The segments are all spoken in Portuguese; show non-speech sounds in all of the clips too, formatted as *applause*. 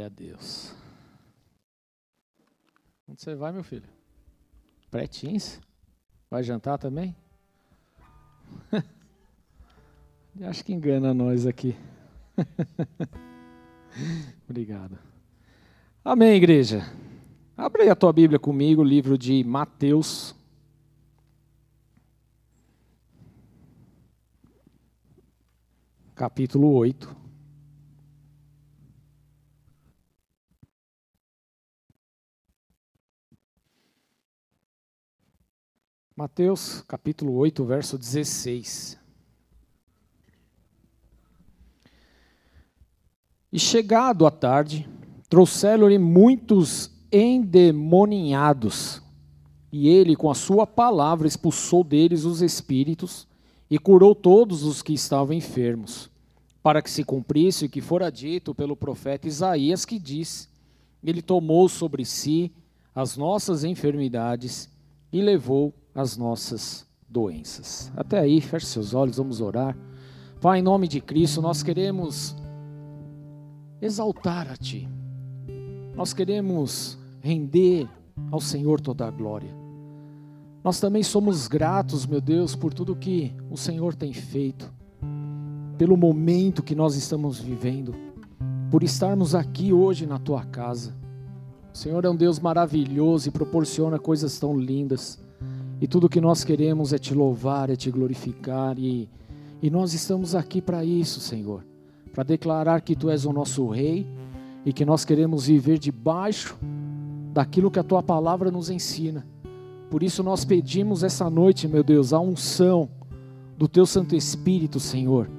Glória a Deus. Onde você vai, meu filho? Pretins? Vai jantar também? *laughs* Acho que engana nós aqui. *laughs* Obrigado. Amém, igreja. Abre aí a tua Bíblia comigo, o livro de Mateus. Capítulo 8. Mateus capítulo 8, verso 16. E chegado a tarde, trouxeram-lhe muitos endemoniados, e ele, com a sua palavra, expulsou deles os espíritos e curou todos os que estavam enfermos, para que se cumprisse o que fora dito pelo profeta Isaías, que diz: Ele tomou sobre si as nossas enfermidades e levou as nossas doenças. Até aí, feche seus olhos, vamos orar. Pai, em nome de Cristo, nós queremos exaltar a Ti. Nós queremos render ao Senhor toda a glória. Nós também somos gratos, meu Deus, por tudo que o Senhor tem feito, pelo momento que nós estamos vivendo, por estarmos aqui hoje na Tua casa. O Senhor é um Deus maravilhoso e proporciona coisas tão lindas. E tudo que nós queremos é te louvar, é te glorificar. E, e nós estamos aqui para isso, Senhor. Para declarar que Tu és o nosso Rei e que nós queremos viver debaixo daquilo que a Tua palavra nos ensina. Por isso nós pedimos essa noite, meu Deus, a unção do Teu Santo Espírito, Senhor.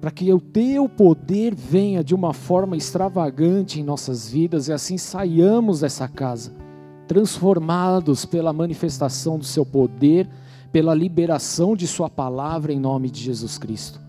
Para que o Teu poder venha de uma forma extravagante em nossas vidas e assim saiamos dessa casa transformados pela manifestação do seu poder, pela liberação de sua palavra em nome de Jesus Cristo.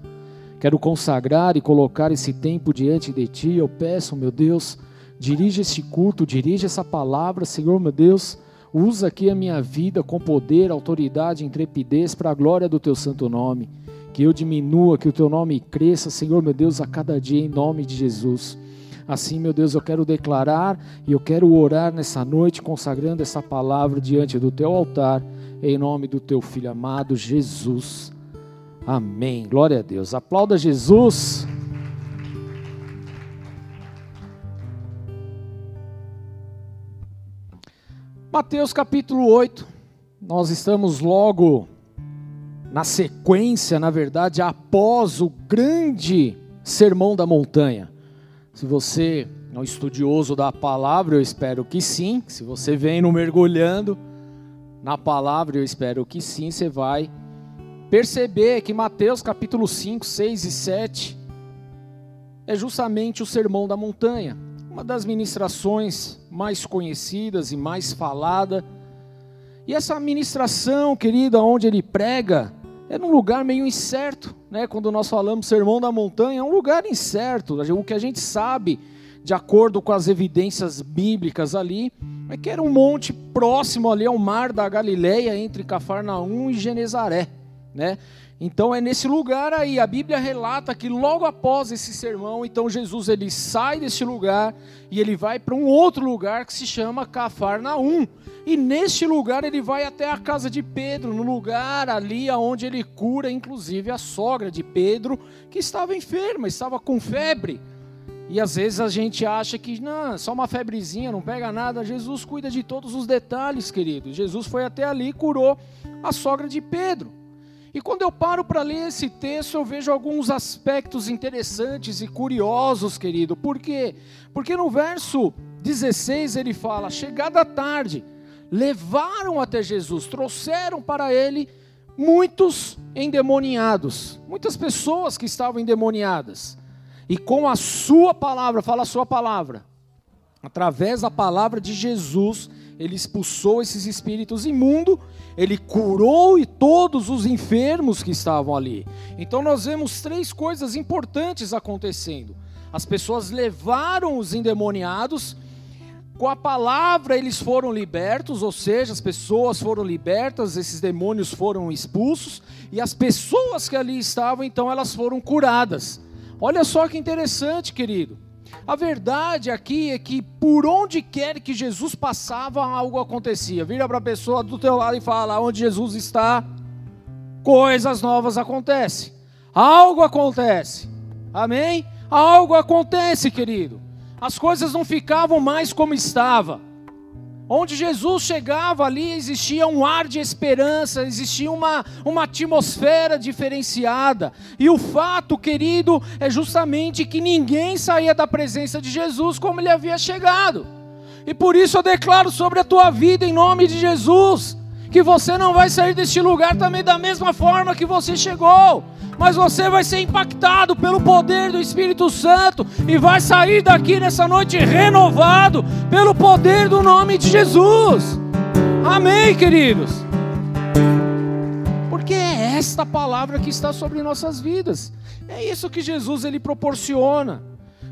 Quero consagrar e colocar esse tempo diante de ti. Eu peço, meu Deus, dirige este culto, dirige essa palavra, Senhor, meu Deus. Usa aqui a minha vida com poder, autoridade, intrepidez para a glória do teu santo nome. Que eu diminua, que o teu nome cresça, Senhor, meu Deus, a cada dia em nome de Jesus. Assim, meu Deus, eu quero declarar e eu quero orar nessa noite, consagrando essa palavra diante do teu altar, em nome do teu filho amado Jesus. Amém. Glória a Deus. Aplauda Jesus. Mateus capítulo 8. Nós estamos logo na sequência, na verdade, após o grande sermão da montanha. Se você é um estudioso da palavra, eu espero que sim. Se você vem no mergulhando na palavra, eu espero que sim, você vai perceber que Mateus capítulo 5, 6 e 7 é justamente o sermão da montanha, uma das ministrações mais conhecidas e mais falada. E essa ministração, querida, onde ele prega, é num lugar meio incerto, né? Quando nós falamos Sermão da Montanha, é um lugar incerto. O que a gente sabe, de acordo com as evidências bíblicas ali, é que era um monte próximo ali ao mar da Galileia, entre Cafarnaum e Genezaré, né? Então é nesse lugar aí, a Bíblia relata que logo após esse sermão, então Jesus ele sai desse lugar e ele vai para um outro lugar que se chama Cafarnaum. E neste lugar ele vai até a casa de Pedro, no lugar ali onde ele cura inclusive a sogra de Pedro, que estava enferma, estava com febre. E às vezes a gente acha que não, só uma febrezinha, não pega nada. Jesus cuida de todos os detalhes, querido. Jesus foi até ali e curou a sogra de Pedro. E quando eu paro para ler esse texto, eu vejo alguns aspectos interessantes e curiosos, querido. Por quê? Porque no verso 16 ele fala: Chegada tarde, levaram até Jesus, trouxeram para ele muitos endemoniados, muitas pessoas que estavam endemoniadas. E com a sua palavra, fala a sua palavra, através da palavra de Jesus, ele expulsou esses espíritos imundos, ele curou e todos os enfermos que estavam ali. Então nós vemos três coisas importantes acontecendo. As pessoas levaram os endemoniados, com a palavra eles foram libertos, ou seja, as pessoas foram libertas, esses demônios foram expulsos, e as pessoas que ali estavam, então, elas foram curadas. Olha só que interessante, querido. A verdade aqui é que por onde quer que Jesus passava, algo acontecia. Vira para a pessoa do teu lado e fala: onde Jesus está, coisas novas acontecem. Algo acontece. Amém? Algo acontece, querido. As coisas não ficavam mais como estava. Onde Jesus chegava ali existia um ar de esperança, existia uma, uma atmosfera diferenciada. E o fato, querido, é justamente que ninguém saía da presença de Jesus como ele havia chegado. E por isso eu declaro sobre a tua vida, em nome de Jesus, que você não vai sair deste lugar também da mesma forma que você chegou mas você vai ser impactado pelo poder do Espírito Santo e vai sair daqui nessa noite renovado pelo poder do nome de Jesus. Amém, queridos? Porque é esta palavra que está sobre nossas vidas. É isso que Jesus ele proporciona.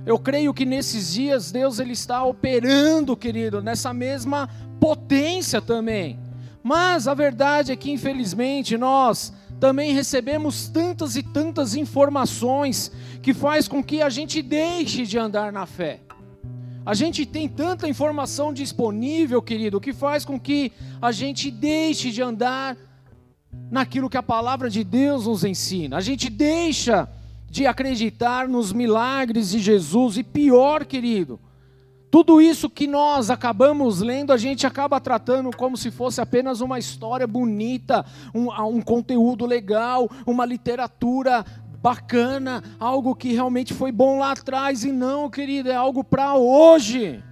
Eu creio que nesses dias Deus ele está operando, querido, nessa mesma potência também. Mas a verdade é que infelizmente nós também recebemos tantas e tantas informações que faz com que a gente deixe de andar na fé. A gente tem tanta informação disponível, querido, que faz com que a gente deixe de andar naquilo que a palavra de Deus nos ensina. A gente deixa de acreditar nos milagres de Jesus e pior, querido, tudo isso que nós acabamos lendo, a gente acaba tratando como se fosse apenas uma história bonita, um, um conteúdo legal, uma literatura bacana, algo que realmente foi bom lá atrás, e não, querido, é algo para hoje.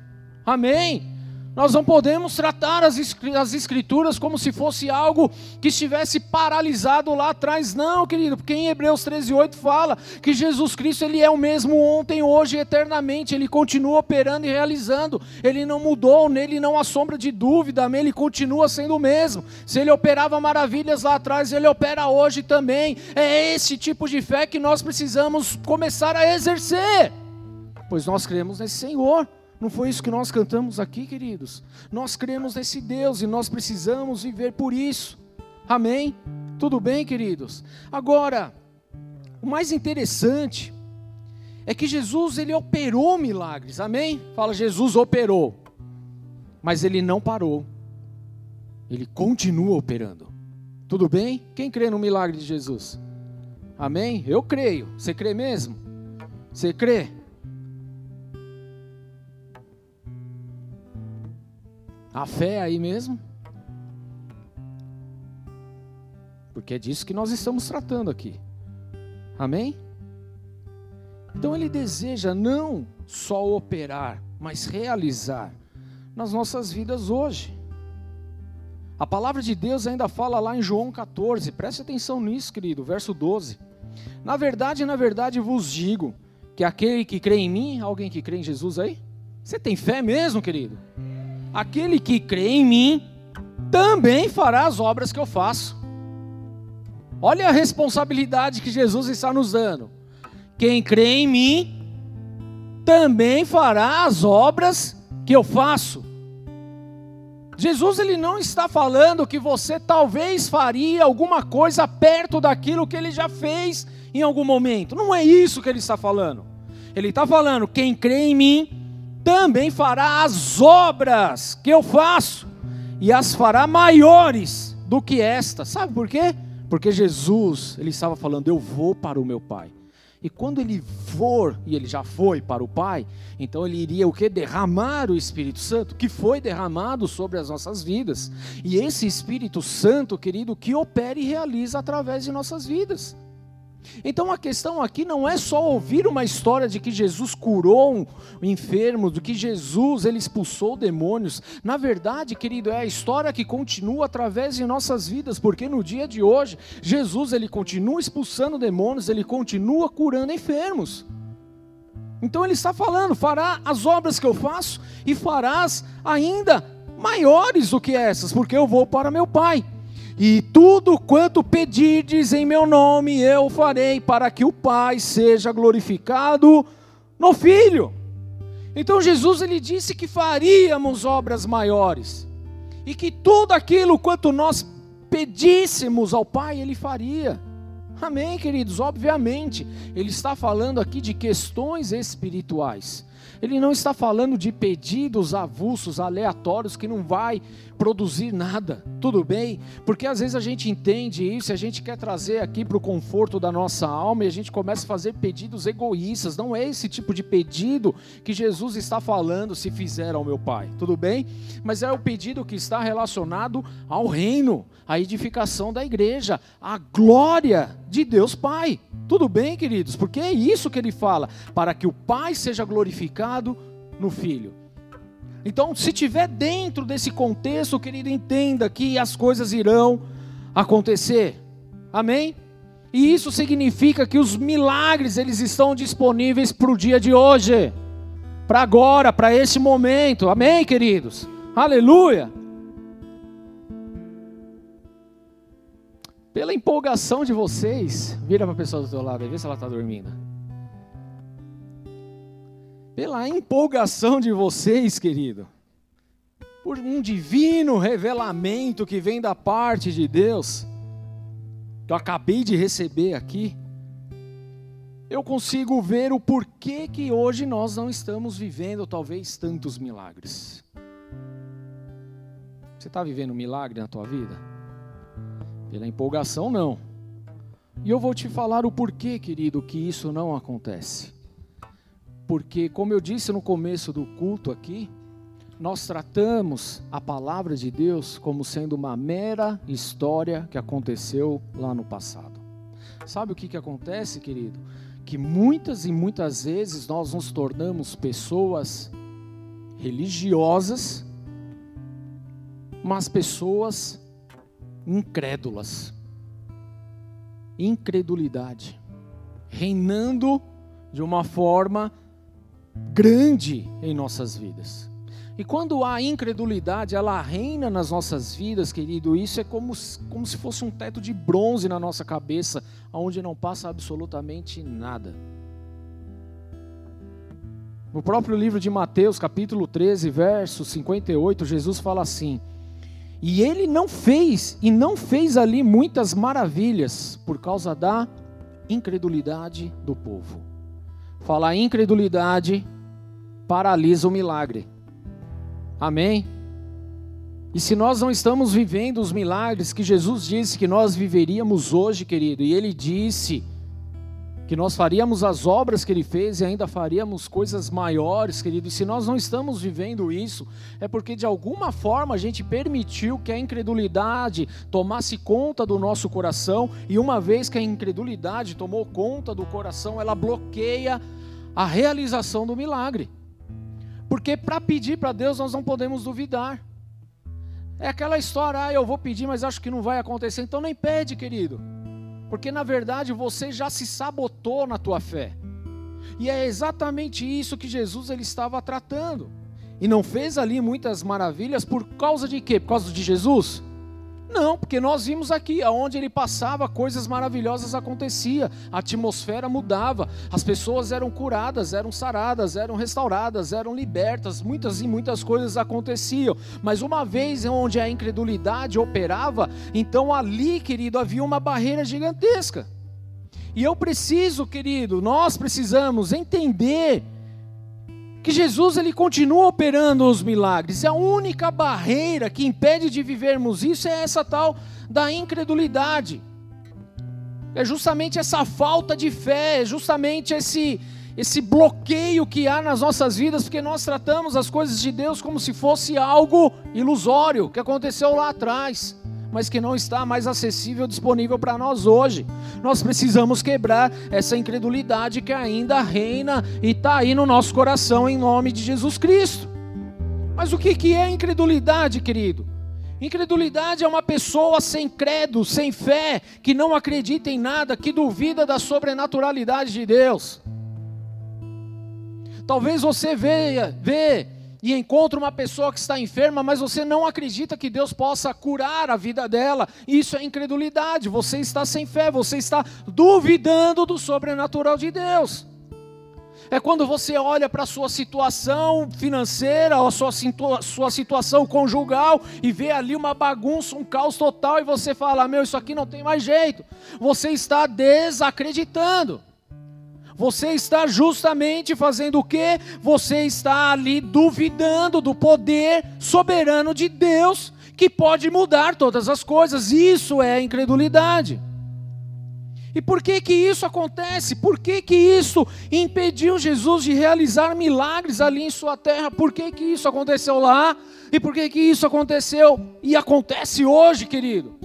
Amém? Nós não podemos tratar as escrituras como se fosse algo que estivesse paralisado lá atrás, não, querido, porque em Hebreus 13:8 fala que Jesus Cristo ele é o mesmo ontem, hoje e eternamente, ele continua operando e realizando. Ele não mudou, nele não há sombra de dúvida, amém? Ele continua sendo o mesmo. Se ele operava maravilhas lá atrás, ele opera hoje também. É esse tipo de fé que nós precisamos começar a exercer. Pois nós cremos nesse Senhor. Não foi isso que nós cantamos aqui, queridos? Nós cremos nesse Deus e nós precisamos viver por isso. Amém? Tudo bem, queridos? Agora, o mais interessante é que Jesus ele operou milagres. Amém? Fala, Jesus operou. Mas ele não parou. Ele continua operando. Tudo bem? Quem crê no milagre de Jesus? Amém? Eu creio. Você crê mesmo? Você crê? A fé é aí mesmo? Porque é disso que nós estamos tratando aqui. Amém? Então ele deseja não só operar, mas realizar nas nossas vidas hoje. A palavra de Deus ainda fala lá em João 14, preste atenção nisso, querido, verso 12. Na verdade, na verdade vos digo que aquele que crê em mim, alguém que crê em Jesus aí? Você tem fé mesmo, querido? Aquele que crê em mim também fará as obras que eu faço. Olha a responsabilidade que Jesus está nos dando. Quem crê em mim também fará as obras que eu faço. Jesus ele não está falando que você talvez faria alguma coisa perto daquilo que ele já fez em algum momento. Não é isso que ele está falando. Ele está falando: quem crê em mim também fará as obras que eu faço, e as fará maiores do que esta. Sabe por quê? Porque Jesus, ele estava falando: Eu vou para o meu Pai. E quando ele for, e ele já foi para o Pai, então ele iria o que? Derramar o Espírito Santo, que foi derramado sobre as nossas vidas. E esse Espírito Santo, querido, que opera e realiza através de nossas vidas. Então a questão aqui não é só ouvir uma história de que Jesus curou um enfermo, do que Jesus ele expulsou demônios. Na verdade, querido, é a história que continua através de nossas vidas, porque no dia de hoje Jesus ele continua expulsando demônios, ele continua curando enfermos. Então ele está falando, fará as obras que eu faço e farás ainda maiores do que essas, porque eu vou para meu Pai. E tudo quanto pedirdes em meu nome eu farei, para que o Pai seja glorificado no Filho. Então Jesus ele disse que faríamos obras maiores. E que tudo aquilo quanto nós pedíssemos ao Pai, ele faria. Amém, queridos? Obviamente, ele está falando aqui de questões espirituais. Ele não está falando de pedidos avulsos, aleatórios, que não vai produzir nada, tudo bem? Porque às vezes a gente entende isso a gente quer trazer aqui para o conforto da nossa alma e a gente começa a fazer pedidos egoístas. Não é esse tipo de pedido que Jesus está falando se fizer ao meu Pai, tudo bem? Mas é o pedido que está relacionado ao reino, à edificação da igreja, à glória de Deus Pai. Tudo bem, queridos? Porque é isso que ele fala, para que o Pai seja glorificado no Filho. Então, se tiver dentro desse contexto, querido, entenda que as coisas irão acontecer. Amém? E isso significa que os milagres eles estão disponíveis para o dia de hoje, para agora, para esse momento. Amém, queridos? Aleluia! Pela empolgação de vocês, vira para a pessoa do teu lado e vê se ela está dormindo. Pela empolgação de vocês, querido, por um divino revelamento que vem da parte de Deus, que eu acabei de receber aqui, eu consigo ver o porquê que hoje nós não estamos vivendo talvez tantos milagres. Você está vivendo um milagre na tua vida? Pela empolgação, não. E eu vou te falar o porquê, querido, que isso não acontece. Porque, como eu disse no começo do culto aqui, nós tratamos a palavra de Deus como sendo uma mera história que aconteceu lá no passado. Sabe o que, que acontece, querido? Que muitas e muitas vezes nós nos tornamos pessoas religiosas, mas pessoas incrédulas. Incredulidade. Reinando de uma forma grande em nossas vidas. E quando há incredulidade, ela reina nas nossas vidas, querido, isso é como, como se fosse um teto de bronze na nossa cabeça, onde não passa absolutamente nada. No próprio livro de Mateus, capítulo 13, verso 58, Jesus fala assim: e ele não fez, e não fez ali muitas maravilhas, por causa da incredulidade do povo. Falar incredulidade paralisa o milagre. Amém? E se nós não estamos vivendo os milagres que Jesus disse que nós viveríamos hoje, querido, e ele disse que nós faríamos as obras que ele fez e ainda faríamos coisas maiores, querido. E se nós não estamos vivendo isso, é porque de alguma forma a gente permitiu que a incredulidade tomasse conta do nosso coração, e uma vez que a incredulidade tomou conta do coração, ela bloqueia a realização do milagre. Porque para pedir para Deus nós não podemos duvidar. É aquela história, ah, eu vou pedir, mas acho que não vai acontecer, então nem pede, querido. Porque na verdade você já se sabotou na tua fé. E é exatamente isso que Jesus ele estava tratando. E não fez ali muitas maravilhas por causa de quê? Por causa de Jesus? Não, porque nós vimos aqui, aonde ele passava, coisas maravilhosas acontecia, a atmosfera mudava, as pessoas eram curadas, eram saradas, eram restauradas, eram libertas, muitas e muitas coisas aconteciam. Mas uma vez onde a incredulidade operava, então ali, querido, havia uma barreira gigantesca. E eu preciso, querido, nós precisamos entender que Jesus ele continua operando os milagres. E a única barreira que impede de vivermos isso é essa tal da incredulidade. É justamente essa falta de fé, é justamente esse esse bloqueio que há nas nossas vidas, porque nós tratamos as coisas de Deus como se fosse algo ilusório, que aconteceu lá atrás mas que não está mais acessível, disponível para nós hoje. Nós precisamos quebrar essa incredulidade que ainda reina e está aí no nosso coração, em nome de Jesus Cristo. Mas o que é incredulidade, querido? Incredulidade é uma pessoa sem credo, sem fé, que não acredita em nada, que duvida da sobrenaturalidade de Deus. Talvez você veja, vê e encontra uma pessoa que está enferma, mas você não acredita que Deus possa curar a vida dela. Isso é incredulidade. Você está sem fé, você está duvidando do sobrenatural de Deus. É quando você olha para a sua situação financeira, a sua, sua situação conjugal e vê ali uma bagunça, um caos total e você fala: Meu, isso aqui não tem mais jeito. Você está desacreditando. Você está justamente fazendo o quê? Você está ali duvidando do poder soberano de Deus que pode mudar todas as coisas. Isso é incredulidade. E por que que isso acontece? Por que que isso impediu Jesus de realizar milagres ali em sua terra? Por que que isso aconteceu lá? E por que que isso aconteceu e acontece hoje, querido?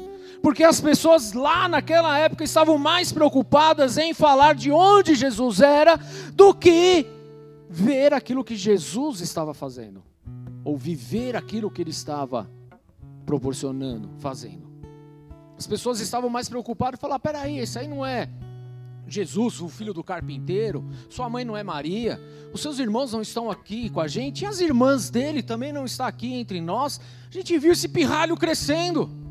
Porque as pessoas lá naquela época estavam mais preocupadas em falar de onde Jesus era do que ver aquilo que Jesus estava fazendo, ou viver aquilo que ele estava proporcionando, fazendo. As pessoas estavam mais preocupadas e falaram: peraí, esse aí não é Jesus, o filho do carpinteiro, sua mãe não é Maria, os seus irmãos não estão aqui com a gente, e as irmãs dele também não estão aqui entre nós. A gente viu esse pirralho crescendo.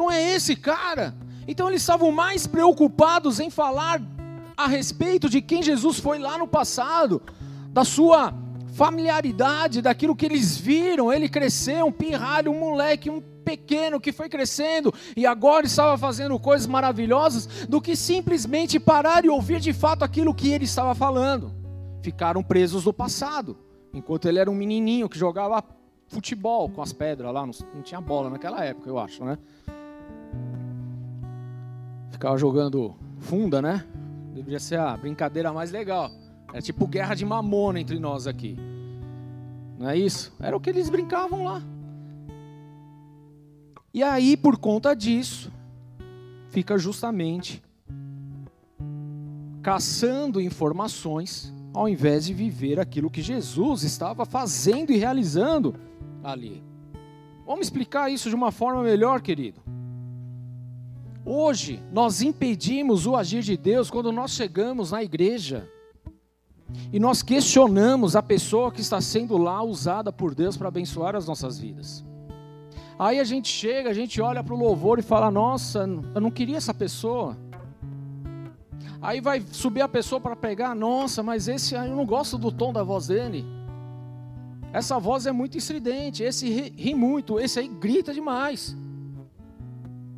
Não é esse cara. Então eles estavam mais preocupados em falar a respeito de quem Jesus foi lá no passado, da sua familiaridade, daquilo que eles viram. Ele cresceu, um pirralho, um moleque, um pequeno que foi crescendo e agora estava fazendo coisas maravilhosas, do que simplesmente parar e ouvir de fato aquilo que ele estava falando. Ficaram presos no passado, enquanto ele era um menininho que jogava futebol com as pedras lá, não tinha bola naquela época, eu acho, né? Ficava jogando funda, né? Deveria ser a brincadeira mais legal. É tipo guerra de mamona entre nós aqui. Não é isso? Era o que eles brincavam lá. E aí, por conta disso, fica justamente caçando informações ao invés de viver aquilo que Jesus estava fazendo e realizando ali. Vamos explicar isso de uma forma melhor, querido. Hoje, nós impedimos o agir de Deus quando nós chegamos na igreja e nós questionamos a pessoa que está sendo lá usada por Deus para abençoar as nossas vidas. Aí a gente chega, a gente olha para o louvor e fala: Nossa, eu não queria essa pessoa. Aí vai subir a pessoa para pegar: Nossa, mas esse eu não gosto do tom da voz dele. Essa voz é muito estridente, esse ri, ri muito, esse aí grita demais.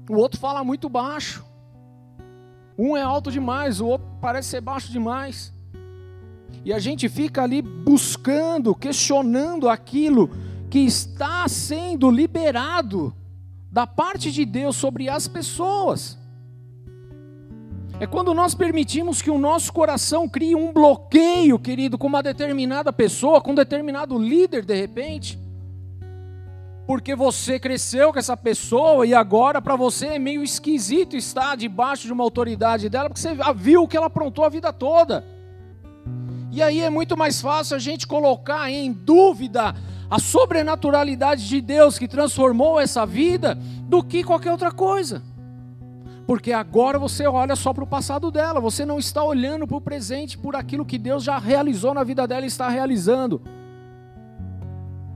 O outro fala muito baixo. Um é alto demais, o outro parece ser baixo demais. E a gente fica ali buscando, questionando aquilo que está sendo liberado da parte de Deus sobre as pessoas. É quando nós permitimos que o nosso coração crie um bloqueio, querido, com uma determinada pessoa, com um determinado líder, de repente porque você cresceu com essa pessoa e agora para você é meio esquisito estar debaixo de uma autoridade dela, porque você viu o que ela aprontou a vida toda. E aí é muito mais fácil a gente colocar em dúvida a sobrenaturalidade de Deus que transformou essa vida do que qualquer outra coisa. Porque agora você olha só para o passado dela, você não está olhando para o presente, por aquilo que Deus já realizou na vida dela e está realizando.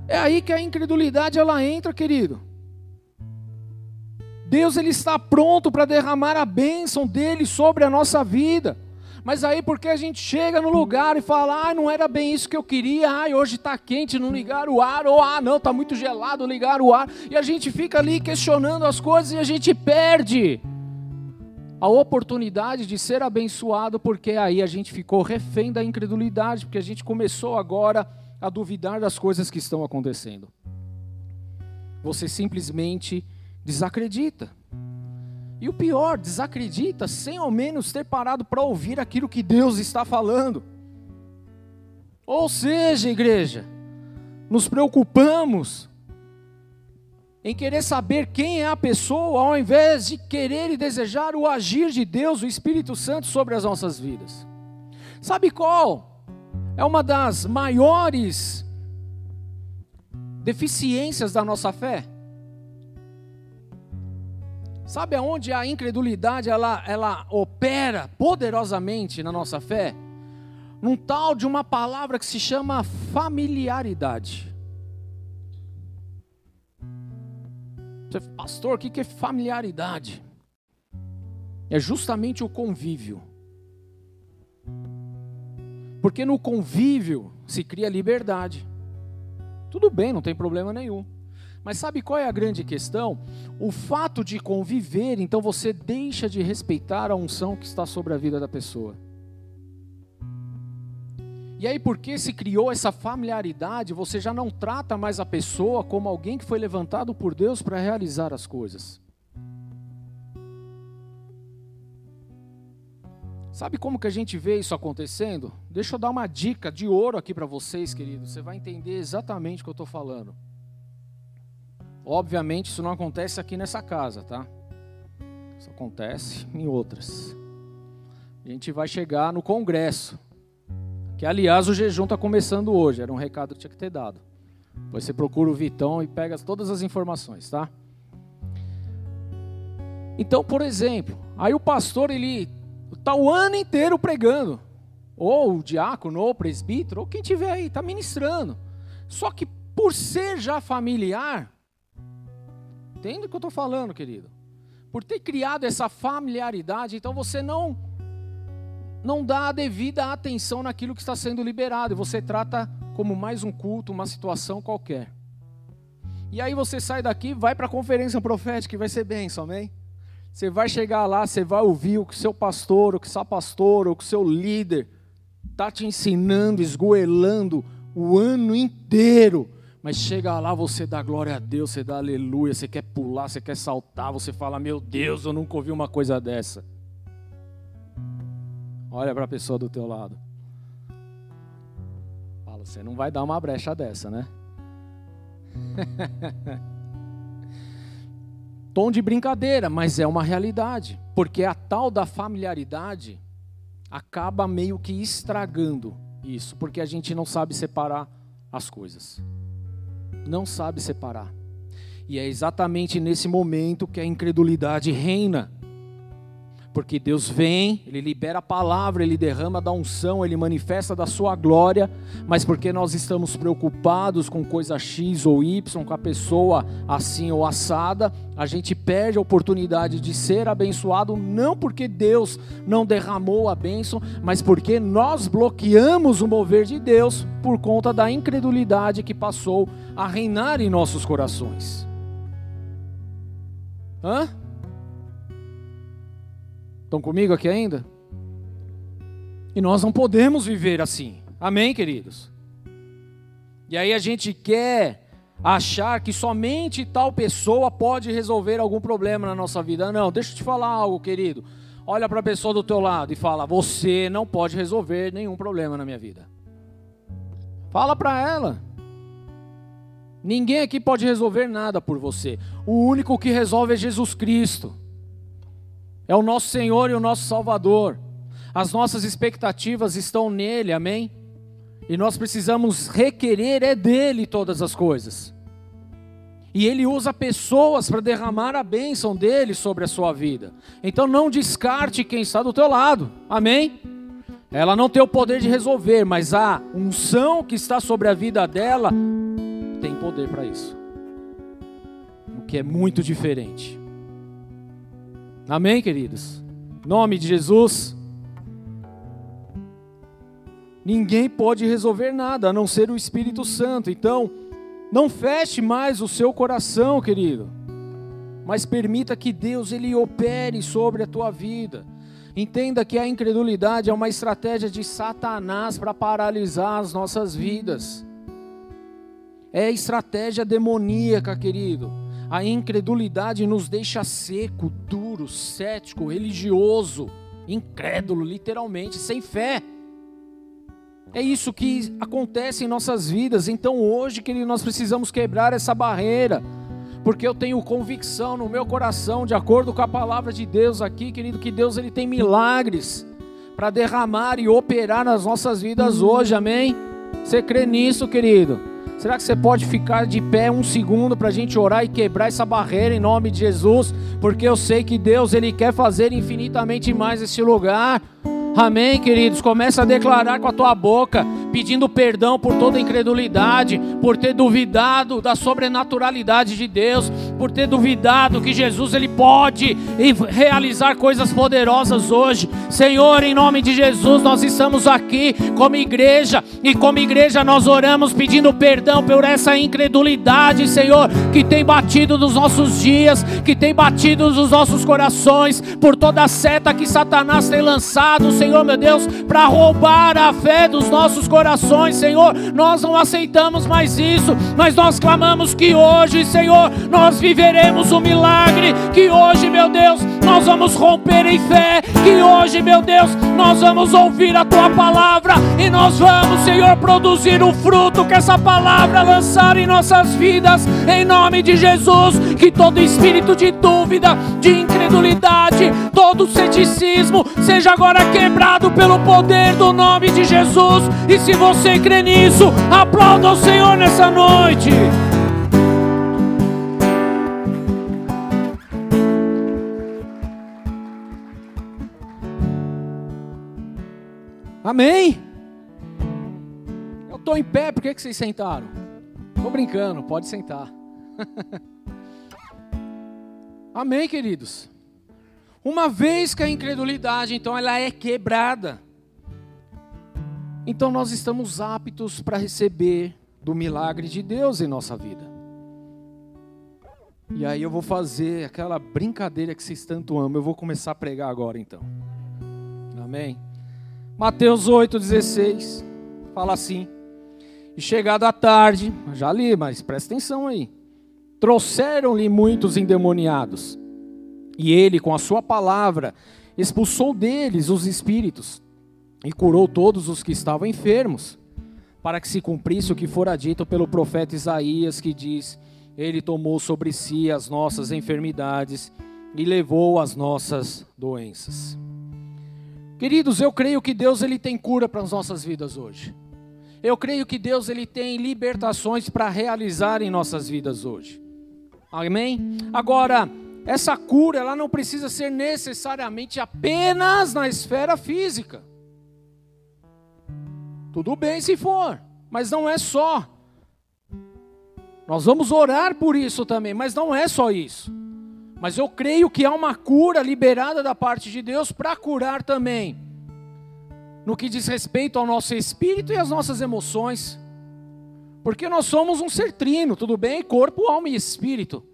É aí que a incredulidade ela entra, querido. Deus ele está pronto para derramar a bênção dele sobre a nossa vida. Mas aí porque a gente chega no lugar e fala, ah, não era bem isso que eu queria, ah, hoje está quente, não ligar o ar, ou ah, não, está muito gelado, ligar o ar, e a gente fica ali questionando as coisas e a gente perde a oportunidade de ser abençoado, porque aí a gente ficou refém da incredulidade, porque a gente começou agora a duvidar das coisas que estão acontecendo. Você simplesmente desacredita. E o pior, desacredita sem ao menos ter parado para ouvir aquilo que Deus está falando. Ou seja, igreja, nos preocupamos em querer saber quem é a pessoa, ao invés de querer e desejar o agir de Deus, o Espírito Santo sobre as nossas vidas. Sabe qual? É uma das maiores deficiências da nossa fé. Sabe aonde a incredulidade ela, ela opera poderosamente na nossa fé? Num tal de uma palavra que se chama familiaridade. Pastor, o que é familiaridade? É justamente o convívio Porque no convívio se cria liberdade. Tudo bem, não tem problema nenhum. Mas sabe qual é a grande questão? O fato de conviver, então você deixa de respeitar a unção que está sobre a vida da pessoa. E aí, porque se criou essa familiaridade, você já não trata mais a pessoa como alguém que foi levantado por Deus para realizar as coisas. Sabe como que a gente vê isso acontecendo? Deixa eu dar uma dica de ouro aqui para vocês, queridos. Você vai entender exatamente o que eu estou falando. Obviamente, isso não acontece aqui nessa casa, tá? Isso acontece em outras. A gente vai chegar no congresso. Que, aliás, o jejum está começando hoje. Era um recado que tinha que ter dado. Depois você procura o Vitão e pega todas as informações, tá? Então, por exemplo, aí o pastor, ele Está o ano inteiro pregando. Ou o diácono, ou o presbítero, ou quem tiver aí, está ministrando. Só que por ser já familiar, entende o que eu estou falando, querido? Por ter criado essa familiaridade, então você não não dá a devida atenção naquilo que está sendo liberado, e você trata como mais um culto, uma situação qualquer. E aí você sai daqui, vai para a conferência profética, que vai ser bênção, amém? Você vai chegar lá, você vai ouvir o que seu pastor, o que sua pastora, o que seu líder está te ensinando, esgoelando o ano inteiro. Mas chega lá, você dá glória a Deus, você dá aleluia, você quer pular, você quer saltar, você fala: Meu Deus, eu nunca ouvi uma coisa dessa. Olha para a pessoa do teu lado. Fala, você não vai dar uma brecha dessa, né? *laughs* tom de brincadeira, mas é uma realidade, porque a tal da familiaridade acaba meio que estragando isso, porque a gente não sabe separar as coisas. Não sabe separar. E é exatamente nesse momento que a incredulidade reina. Porque Deus vem, Ele libera a palavra, Ele derrama da unção, Ele manifesta da sua glória, mas porque nós estamos preocupados com coisa X ou Y, com a pessoa assim ou assada, a gente perde a oportunidade de ser abençoado, não porque Deus não derramou a bênção, mas porque nós bloqueamos o mover de Deus por conta da incredulidade que passou a reinar em nossos corações. Hã? Estão comigo aqui ainda? E nós não podemos viver assim. Amém, queridos? E aí a gente quer achar que somente tal pessoa pode resolver algum problema na nossa vida. Não, deixa eu te falar algo, querido. Olha para a pessoa do teu lado e fala: "Você não pode resolver nenhum problema na minha vida". Fala para ela. Ninguém aqui pode resolver nada por você. O único que resolve é Jesus Cristo. É o nosso Senhor e o nosso Salvador. As nossas expectativas estão nele, amém? E nós precisamos requerer é dele todas as coisas. E ele usa pessoas para derramar a bênção dele sobre a sua vida. Então não descarte quem está do teu lado. Amém? Ela não tem o poder de resolver, mas a unção que está sobre a vida dela tem poder para isso. O que é muito diferente. Amém, queridos? Nome de Jesus. Ninguém pode resolver nada a não ser o Espírito Santo. Então, não feche mais o seu coração, querido. Mas permita que Deus ele opere sobre a tua vida. Entenda que a incredulidade é uma estratégia de Satanás para paralisar as nossas vidas. É estratégia demoníaca, querido. A incredulidade nos deixa seco, duro, cético, religioso, incrédulo, literalmente, sem fé. É isso que acontece em nossas vidas. Então hoje, querido, nós precisamos quebrar essa barreira. Porque eu tenho convicção no meu coração, de acordo com a palavra de Deus aqui, querido, que Deus ele tem milagres para derramar e operar nas nossas vidas hoje. Amém? Você crê nisso, querido? Será que você pode ficar de pé um segundo para a gente orar e quebrar essa barreira em nome de Jesus? Porque eu sei que Deus ele quer fazer infinitamente mais esse lugar. Amém, queridos? Começa a declarar com a tua boca, pedindo perdão por toda incredulidade, por ter duvidado da sobrenaturalidade de Deus, por ter duvidado que Jesus ele pode realizar coisas poderosas hoje. Senhor, em nome de Jesus, nós estamos aqui como igreja e como igreja nós oramos pedindo perdão por essa incredulidade, Senhor, que tem batido nos nossos dias, que tem batido nos nossos corações, por toda a seta que Satanás tem lançado, Senhor meu Deus, para roubar a fé dos nossos corações, Senhor. Nós não aceitamos mais isso, mas nós clamamos que hoje, Senhor, nós viveremos o milagre, que hoje, meu Deus, nós vamos romper em fé, que hoje, meu Deus, nós vamos ouvir a tua palavra e nós vamos, Senhor, produzir o fruto que essa palavra lançar em nossas vidas, em nome de Jesus. Que todo espírito de dúvida, de incredulidade, todo ceticismo seja agora quebrado pelo poder do nome de Jesus. E se você crê nisso, aplauda o Senhor nessa noite. Amém? Eu estou em pé, por que, que vocês sentaram? Estou brincando, pode sentar. *laughs* Amém, queridos? Uma vez que a incredulidade, então, ela é quebrada, então nós estamos aptos para receber do milagre de Deus em nossa vida. E aí eu vou fazer aquela brincadeira que vocês tanto amam. Eu vou começar a pregar agora então. Amém. Mateus 8,16 fala assim: E chegado a tarde, já li, mas presta atenção aí. Trouxeram-lhe muitos endemoniados, e ele, com a sua palavra, expulsou deles os espíritos, e curou todos os que estavam enfermos, para que se cumprisse o que fora dito pelo profeta Isaías, que diz: Ele tomou sobre si as nossas enfermidades e levou as nossas doenças. Queridos, eu creio que Deus ele tem cura para as nossas vidas hoje. Eu creio que Deus ele tem libertações para realizar em nossas vidas hoje. Amém? Agora, essa cura ela não precisa ser necessariamente apenas na esfera física. Tudo bem se for, mas não é só. Nós vamos orar por isso também, mas não é só isso. Mas eu creio que há uma cura liberada da parte de Deus para curar também, no que diz respeito ao nosso espírito e às nossas emoções. Porque nós somos um ser trino, tudo bem? Corpo, alma e espírito.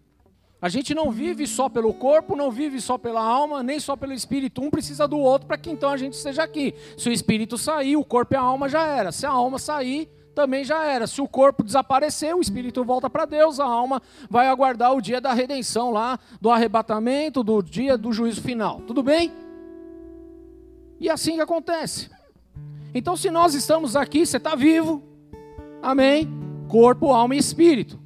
A gente não vive só pelo corpo, não vive só pela alma, nem só pelo espírito. Um precisa do outro para que então a gente esteja aqui. Se o espírito sair, o corpo e a alma já era. Se a alma sair, também já era. Se o corpo desaparecer, o espírito volta para Deus, a alma vai aguardar o dia da redenção lá, do arrebatamento, do dia do juízo final. Tudo bem? E assim que acontece. Então, se nós estamos aqui, você está vivo, amém? Corpo, alma e espírito.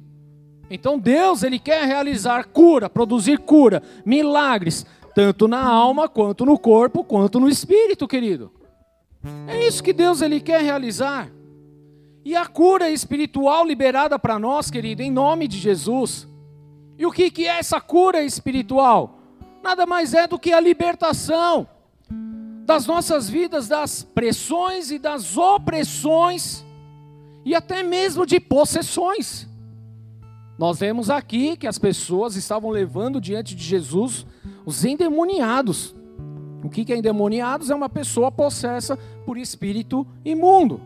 Então, Deus, Ele quer realizar cura, produzir cura, milagres, tanto na alma, quanto no corpo, quanto no espírito, querido. É isso que Deus Ele quer realizar. E a cura espiritual liberada para nós, querido, em nome de Jesus. E o que, que é essa cura espiritual? Nada mais é do que a libertação das nossas vidas das pressões e das opressões e até mesmo de possessões. Nós vemos aqui que as pessoas estavam levando diante de Jesus os endemoniados. O que é endemoniados? É uma pessoa possessa por espírito imundo.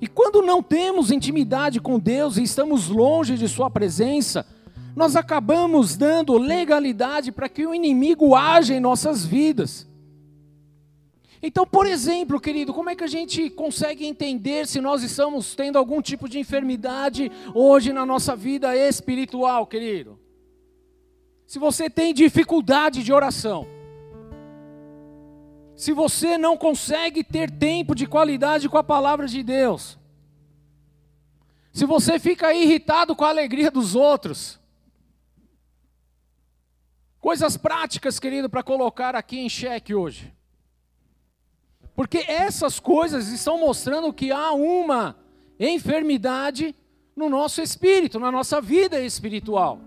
E quando não temos intimidade com Deus e estamos longe de Sua presença, nós acabamos dando legalidade para que o inimigo age em nossas vidas. Então, por exemplo, querido, como é que a gente consegue entender se nós estamos tendo algum tipo de enfermidade hoje na nossa vida espiritual, querido? Se você tem dificuldade de oração, se você não consegue ter tempo de qualidade com a palavra de Deus, se você fica irritado com a alegria dos outros, coisas práticas, querido, para colocar aqui em xeque hoje. Porque essas coisas estão mostrando que há uma enfermidade no nosso espírito, na nossa vida espiritual.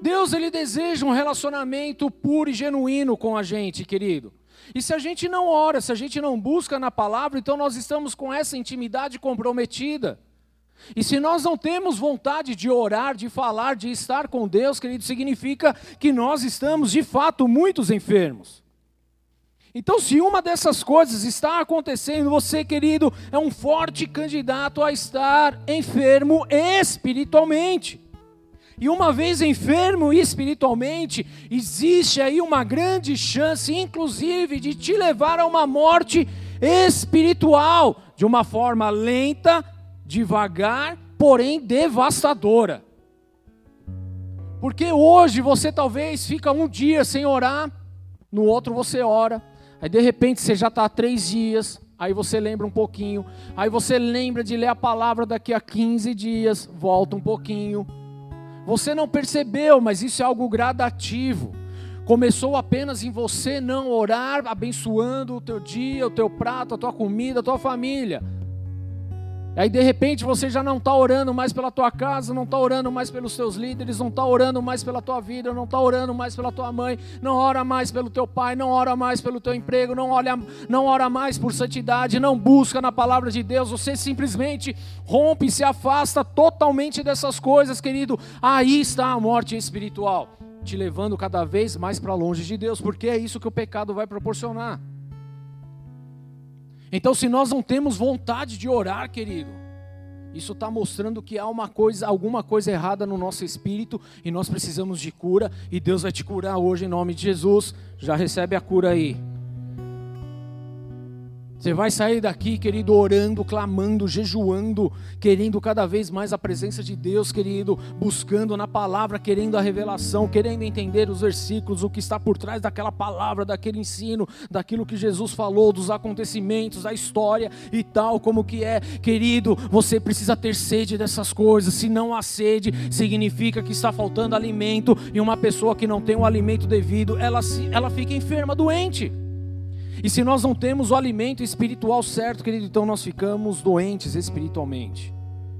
Deus ele deseja um relacionamento puro e genuíno com a gente, querido. E se a gente não ora, se a gente não busca na palavra, então nós estamos com essa intimidade comprometida. E se nós não temos vontade de orar, de falar, de estar com Deus, querido, significa que nós estamos de fato muitos enfermos. Então, se uma dessas coisas está acontecendo, você, querido, é um forte candidato a estar enfermo espiritualmente. E uma vez enfermo espiritualmente, existe aí uma grande chance, inclusive, de te levar a uma morte espiritual, de uma forma lenta, devagar, porém devastadora. Porque hoje você talvez fica um dia sem orar, no outro você ora, aí de repente você já está três dias, aí você lembra um pouquinho, aí você lembra de ler a palavra daqui a 15 dias, volta um pouquinho. Você não percebeu, mas isso é algo gradativo. Começou apenas em você não orar, abençoando o teu dia, o teu prato, a tua comida, a tua família. Aí de repente você já não está orando mais pela tua casa, não está orando mais pelos teus líderes, não está orando mais pela tua vida, não está orando mais pela tua mãe, não ora mais pelo teu pai, não ora mais pelo teu emprego, não, olha, não ora mais por santidade, não busca na palavra de Deus, você simplesmente rompe se afasta totalmente dessas coisas, querido. Aí está a morte espiritual, te levando cada vez mais para longe de Deus, porque é isso que o pecado vai proporcionar. Então, se nós não temos vontade de orar, querido, isso está mostrando que há uma coisa, alguma coisa errada no nosso espírito e nós precisamos de cura e Deus vai te curar hoje em nome de Jesus. Já recebe a cura aí. Você vai sair daqui, querido, orando, clamando, jejuando, querendo cada vez mais a presença de Deus, querido, buscando na palavra, querendo a revelação, querendo entender os versículos, o que está por trás daquela palavra, daquele ensino, daquilo que Jesus falou, dos acontecimentos, da história e tal, como que é, querido, você precisa ter sede dessas coisas. Se não há sede, significa que está faltando alimento e uma pessoa que não tem o alimento devido, ela, ela fica enferma, doente. E se nós não temos o alimento espiritual certo, querido, então nós ficamos doentes espiritualmente.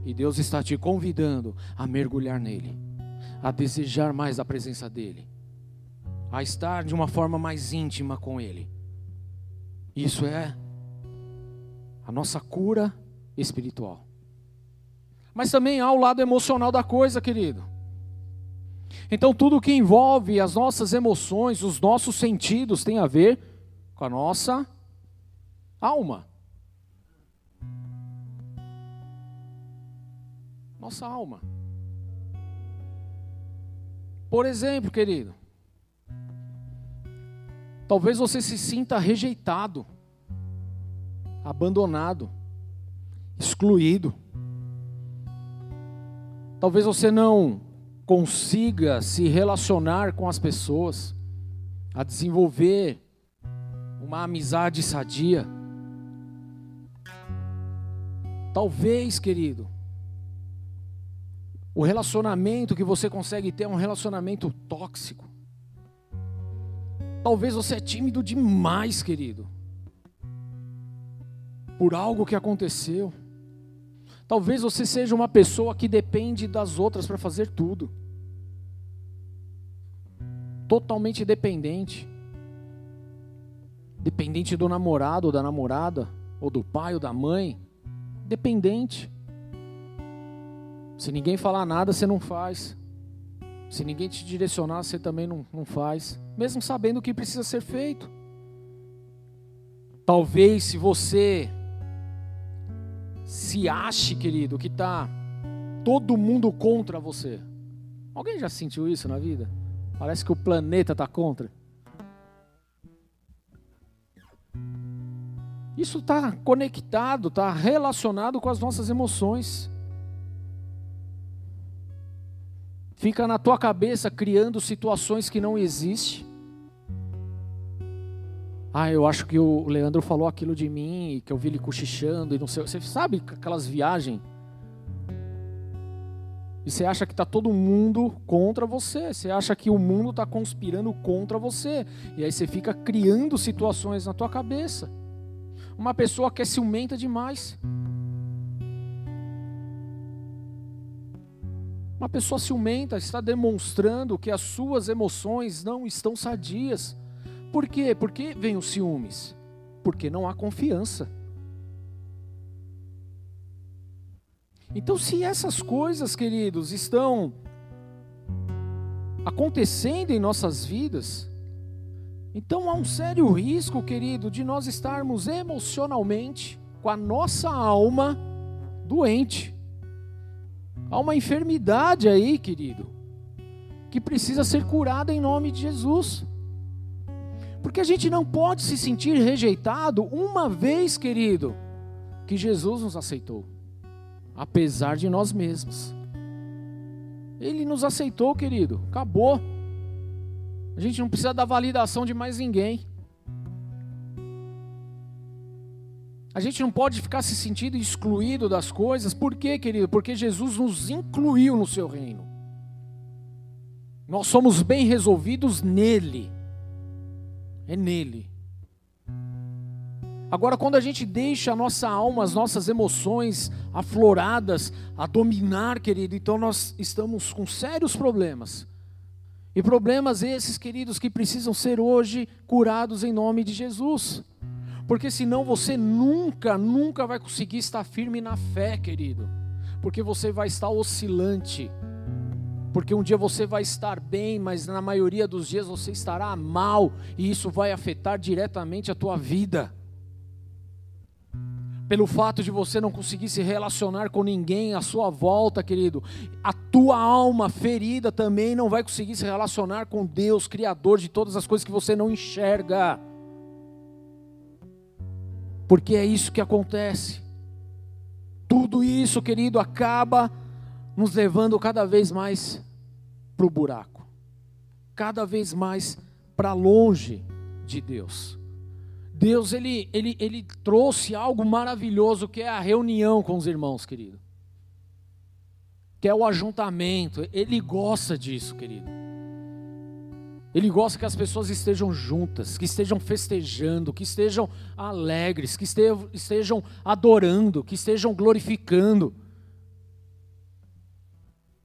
E Deus está te convidando a mergulhar nele, a desejar mais a presença dele, a estar de uma forma mais íntima com ele. Isso é a nossa cura espiritual. Mas também há o lado emocional da coisa, querido. Então, tudo que envolve as nossas emoções, os nossos sentidos, tem a ver com a nossa alma. Nossa alma. Por exemplo, querido, talvez você se sinta rejeitado, abandonado, excluído. Talvez você não consiga se relacionar com as pessoas, a desenvolver uma amizade sadia. Talvez, querido, o relacionamento que você consegue ter é um relacionamento tóxico. Talvez você é tímido demais, querido, por algo que aconteceu. Talvez você seja uma pessoa que depende das outras para fazer tudo. Totalmente dependente dependente do namorado ou da namorada, ou do pai ou da mãe, dependente. Se ninguém falar nada, você não faz. Se ninguém te direcionar, você também não, não faz, mesmo sabendo o que precisa ser feito. Talvez se você se ache, querido, que está todo mundo contra você. Alguém já sentiu isso na vida? Parece que o planeta está contra. Isso está conectado, está relacionado com as nossas emoções. Fica na tua cabeça criando situações que não existem. Ah, eu acho que o Leandro falou aquilo de mim, que eu vi ele cochichando e não sei. Você sabe aquelas viagens? E você acha que está todo mundo contra você. Você acha que o mundo está conspirando contra você. E aí você fica criando situações na tua cabeça uma pessoa que é ciumenta demais. Uma pessoa ciumenta está demonstrando que as suas emoções não estão sadias, Por quê? Por que vem os ciúmes? Porque não há confiança. Então, se essas coisas, queridos, estão acontecendo em nossas vidas, então há um sério risco, querido, de nós estarmos emocionalmente com a nossa alma doente. Há uma enfermidade aí, querido, que precisa ser curada em nome de Jesus. Porque a gente não pode se sentir rejeitado uma vez, querido, que Jesus nos aceitou, apesar de nós mesmos. Ele nos aceitou, querido, acabou. A gente não precisa da validação de mais ninguém. A gente não pode ficar se sentindo excluído das coisas. Por quê, querido? Porque Jesus nos incluiu no seu reino. Nós somos bem resolvidos nele. É nele. Agora, quando a gente deixa a nossa alma, as nossas emoções afloradas a dominar, querido, então nós estamos com sérios problemas. E problemas esses, queridos, que precisam ser hoje curados em nome de Jesus. Porque senão você nunca, nunca vai conseguir estar firme na fé, querido. Porque você vai estar oscilante. Porque um dia você vai estar bem, mas na maioria dos dias você estará mal, e isso vai afetar diretamente a tua vida. Pelo fato de você não conseguir se relacionar com ninguém à sua volta, querido, a tua alma ferida também não vai conseguir se relacionar com Deus, Criador de todas as coisas que você não enxerga porque é isso que acontece. Tudo isso, querido, acaba nos levando cada vez mais para o buraco, cada vez mais para longe de Deus. Deus ele, ele, ele trouxe algo maravilhoso que é a reunião com os irmãos, querido. Que é o ajuntamento. Ele gosta disso, querido. Ele gosta que as pessoas estejam juntas, que estejam festejando, que estejam alegres, que estejam adorando, que estejam glorificando.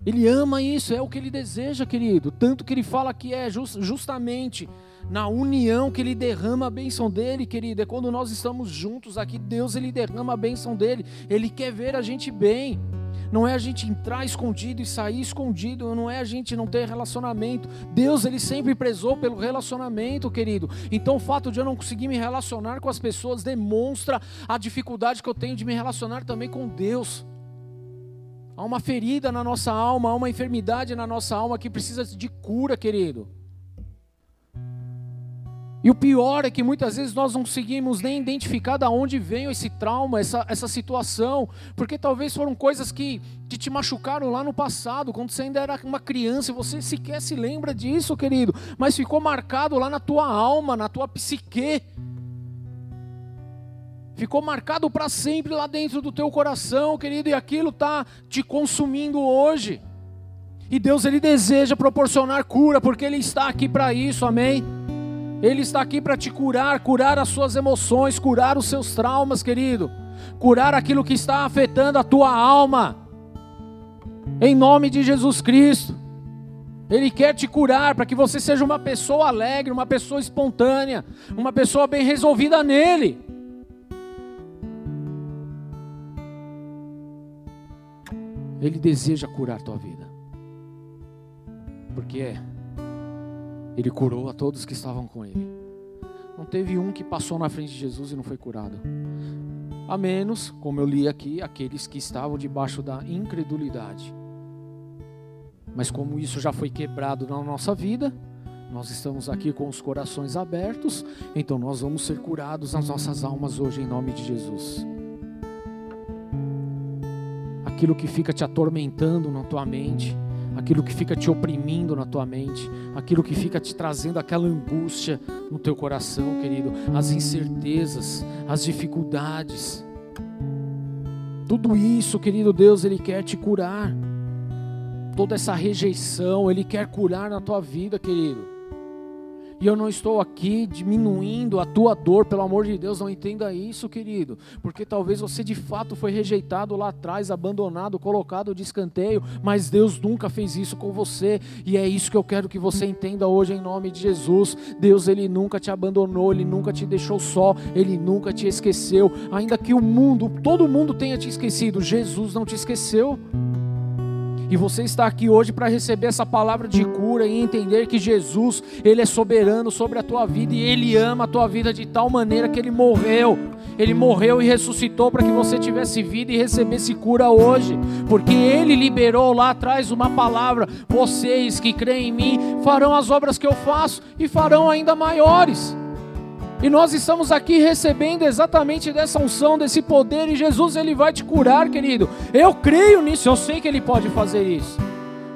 Ele ama isso, é o que ele deseja, querido. Tanto que ele fala que é justamente na união que ele derrama a bênção dele, querido. É quando nós estamos juntos aqui, Deus ele derrama a bênção dele. Ele quer ver a gente bem não é a gente entrar escondido e sair escondido, não é a gente não ter relacionamento. Deus, ele sempre prezou pelo relacionamento, querido. Então o fato de eu não conseguir me relacionar com as pessoas demonstra a dificuldade que eu tenho de me relacionar também com Deus. Há uma ferida na nossa alma, há uma enfermidade na nossa alma que precisa de cura, querido. E o pior é que muitas vezes nós não conseguimos nem identificar de onde veio esse trauma, essa, essa situação, porque talvez foram coisas que, que te machucaram lá no passado, quando você ainda era uma criança, e você sequer se lembra disso, querido, mas ficou marcado lá na tua alma, na tua psique. Ficou marcado para sempre lá dentro do teu coração, querido, e aquilo está te consumindo hoje. E Deus ele deseja proporcionar cura, porque Ele está aqui para isso, amém? Ele está aqui para te curar, curar as suas emoções, curar os seus traumas, querido. Curar aquilo que está afetando a tua alma. Em nome de Jesus Cristo. Ele quer te curar para que você seja uma pessoa alegre, uma pessoa espontânea, uma pessoa bem resolvida nele. Ele deseja curar tua vida. Porque é ele curou a todos que estavam com ele. Não teve um que passou na frente de Jesus e não foi curado. A menos, como eu li aqui, aqueles que estavam debaixo da incredulidade. Mas como isso já foi quebrado na nossa vida, nós estamos aqui com os corações abertos, então nós vamos ser curados nas nossas almas hoje em nome de Jesus. Aquilo que fica te atormentando na tua mente, aquilo que fica te oprimindo na tua mente, aquilo que fica te trazendo aquela angústia no teu coração, querido, as incertezas, as dificuldades. Tudo isso, querido Deus, Ele quer te curar. Toda essa rejeição, Ele quer curar na tua vida, querido. E eu não estou aqui diminuindo a tua dor, pelo amor de Deus, não entenda isso, querido. Porque talvez você de fato foi rejeitado lá atrás, abandonado, colocado de escanteio, mas Deus nunca fez isso com você. E é isso que eu quero que você entenda hoje em nome de Jesus. Deus, ele nunca te abandonou, ele nunca te deixou só, ele nunca te esqueceu. Ainda que o mundo, todo mundo tenha te esquecido, Jesus não te esqueceu. E você está aqui hoje para receber essa palavra de cura e entender que Jesus, ele é soberano sobre a tua vida e ele ama a tua vida de tal maneira que ele morreu. Ele morreu e ressuscitou para que você tivesse vida e recebesse cura hoje, porque ele liberou lá atrás uma palavra: vocês que creem em mim farão as obras que eu faço e farão ainda maiores. E nós estamos aqui recebendo exatamente dessa unção, desse poder, e Jesus ele vai te curar, querido. Eu creio nisso, eu sei que ele pode fazer isso.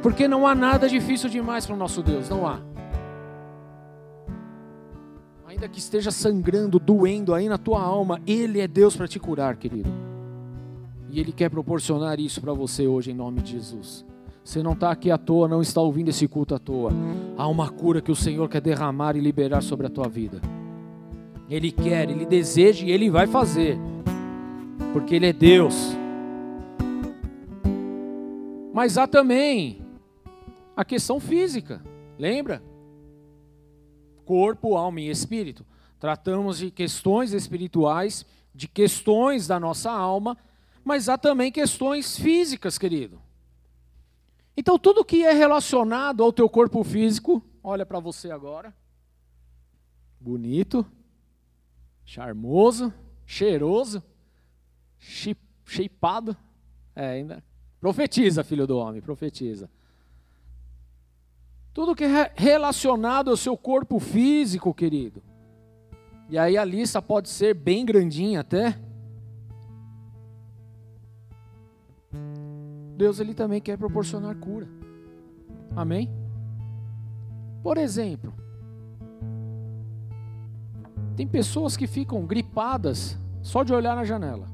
Porque não há nada difícil demais para o nosso Deus, não há. Ainda que esteja sangrando, doendo aí na tua alma, ele é Deus para te curar, querido. E ele quer proporcionar isso para você hoje em nome de Jesus. Você não está aqui à toa, não está ouvindo esse culto à toa. Há uma cura que o Senhor quer derramar e liberar sobre a tua vida. Ele quer, ele deseja e ele vai fazer, porque ele é Deus. Mas há também a questão física, lembra? Corpo, alma e espírito. Tratamos de questões espirituais, de questões da nossa alma, mas há também questões físicas, querido. Então, tudo que é relacionado ao teu corpo físico, olha para você agora. Bonito charmoso, cheiroso, shapeado. É, ainda. Profetiza, filho do homem, profetiza. Tudo que é relacionado ao seu corpo físico, querido. E aí a lista pode ser bem grandinha até. Deus ele também quer proporcionar cura. Amém? Por exemplo, tem pessoas que ficam gripadas só de olhar na janela.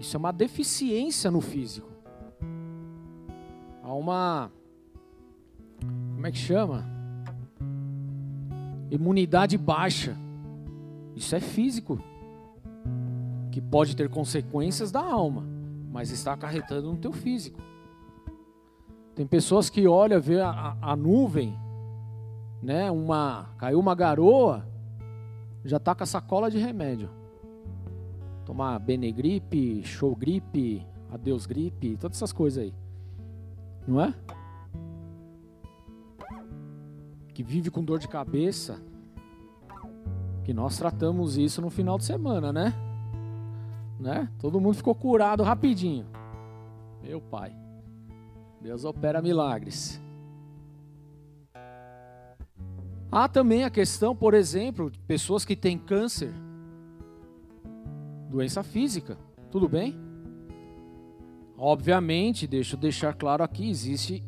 Isso é uma deficiência no físico. Há uma. Como é que chama? Imunidade baixa. Isso é físico. Que pode ter consequências da alma, mas está acarretando no teu físico. Tem pessoas que olham, vê a, a, a nuvem né, uma caiu uma garoa, já tá com a sacola de remédio. Tomar Benegripe, Show Gripe, Adeus Gripe, todas essas coisas aí. Não é? Que vive com dor de cabeça. Que nós tratamos isso no final de semana, né? Né? Todo mundo ficou curado rapidinho. Meu pai. Deus opera milagres. Há também a questão, por exemplo, de pessoas que têm câncer, doença física, tudo bem? Obviamente, deixa eu deixar claro aqui, existe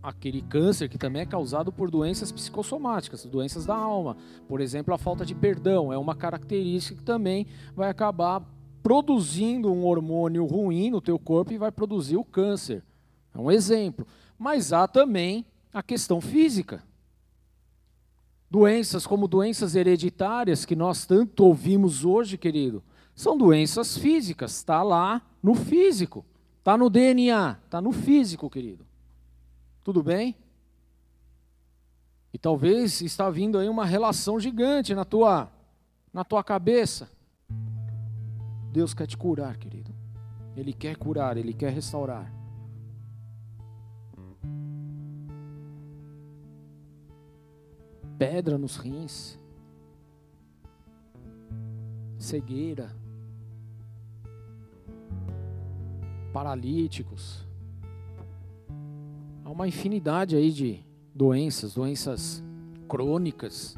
aquele câncer que também é causado por doenças psicossomáticas, doenças da alma. Por exemplo, a falta de perdão é uma característica que também vai acabar produzindo um hormônio ruim no teu corpo e vai produzir o câncer. É um exemplo. Mas há também a questão física. Doenças como doenças hereditárias, que nós tanto ouvimos hoje, querido, são doenças físicas, está lá no físico, está no DNA, está no físico, querido. Tudo bem? E talvez está vindo aí uma relação gigante na tua, na tua cabeça. Deus quer te curar, querido. Ele quer curar, ele quer restaurar. Pedra nos rins, cegueira, paralíticos. Há uma infinidade aí de doenças, doenças crônicas,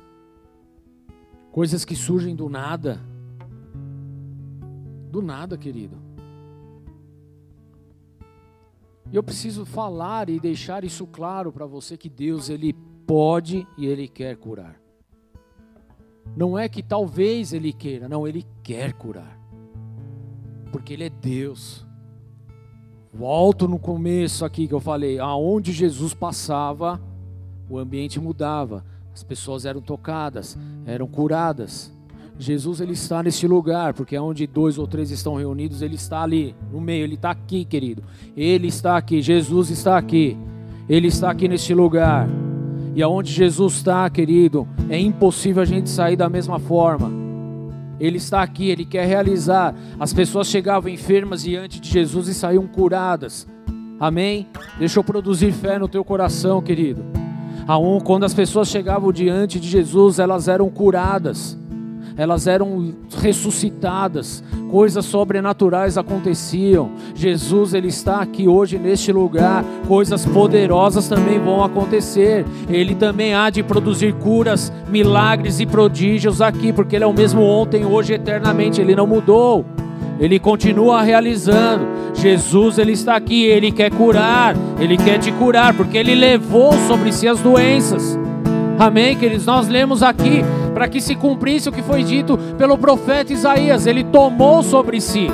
coisas que surgem do nada. Do nada, querido. E eu preciso falar e deixar isso claro para você que Deus ele pode e Ele quer curar. Não é que talvez Ele queira, não, Ele quer curar. Porque Ele é Deus. Volto no começo aqui que eu falei, aonde Jesus passava, o ambiente mudava, as pessoas eram tocadas, eram curadas. Jesus ele está neste lugar, porque é onde dois ou três estão reunidos, ele está ali no meio, ele está aqui, querido. Ele está aqui, Jesus está aqui. Ele está aqui neste lugar. E aonde Jesus está, querido, é impossível a gente sair da mesma forma. Ele está aqui, ele quer realizar. As pessoas chegavam enfermas diante de Jesus e saíam curadas. Amém? Deixa eu produzir fé no teu coração, querido. Quando as pessoas chegavam diante de Jesus, elas eram curadas elas eram ressuscitadas, coisas sobrenaturais aconteciam. Jesus ele está aqui hoje neste lugar, coisas poderosas também vão acontecer. Ele também há de produzir curas, milagres e prodígios aqui, porque ele é o mesmo ontem, hoje, eternamente, ele não mudou. Ele continua realizando. Jesus ele está aqui, ele quer curar, ele quer te curar, porque ele levou sobre si as doenças. Amém, queridos? Nós lemos aqui para que se cumprisse o que foi dito pelo profeta Isaías. Ele tomou sobre si.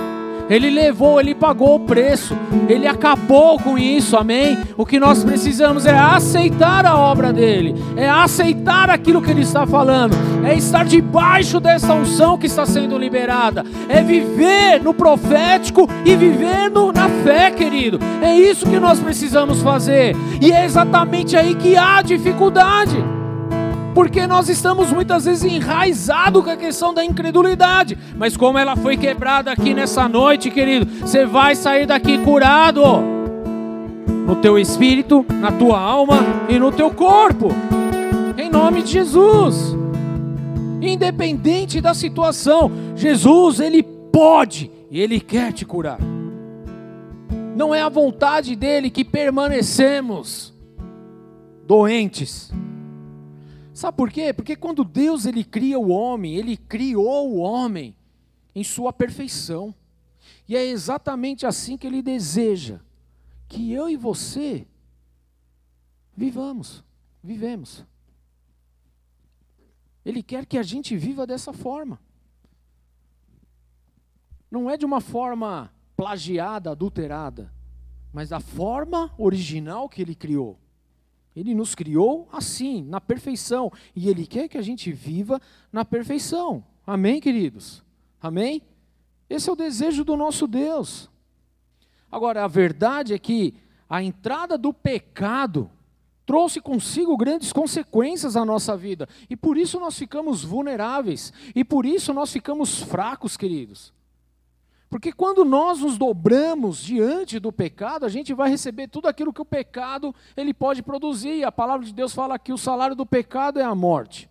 Ele levou, ele pagou o preço, ele acabou com isso, amém? O que nós precisamos é aceitar a obra dele, é aceitar aquilo que ele está falando, é estar debaixo dessa unção que está sendo liberada, é viver no profético e viver no, na fé, querido. É isso que nós precisamos fazer, e é exatamente aí que há dificuldade porque nós estamos muitas vezes enraizados com a questão da incredulidade. Mas como ela foi quebrada aqui nessa noite, querido, você vai sair daqui curado no teu espírito, na tua alma e no teu corpo. Em nome de Jesus. Independente da situação, Jesus, ele pode e ele quer te curar. Não é a vontade dele que permanecemos doentes Sabe por quê? Porque quando Deus ele cria o homem, ele criou o homem em sua perfeição. E é exatamente assim que ele deseja que eu e você vivamos, vivemos. Ele quer que a gente viva dessa forma. Não é de uma forma plagiada, adulterada, mas da forma original que ele criou. Ele nos criou assim, na perfeição. E Ele quer que a gente viva na perfeição. Amém, queridos? Amém? Esse é o desejo do nosso Deus. Agora, a verdade é que a entrada do pecado trouxe consigo grandes consequências à nossa vida. E por isso nós ficamos vulneráveis. E por isso nós ficamos fracos, queridos. Porque quando nós nos dobramos diante do pecado, a gente vai receber tudo aquilo que o pecado ele pode produzir. A palavra de Deus fala que o salário do pecado é a morte.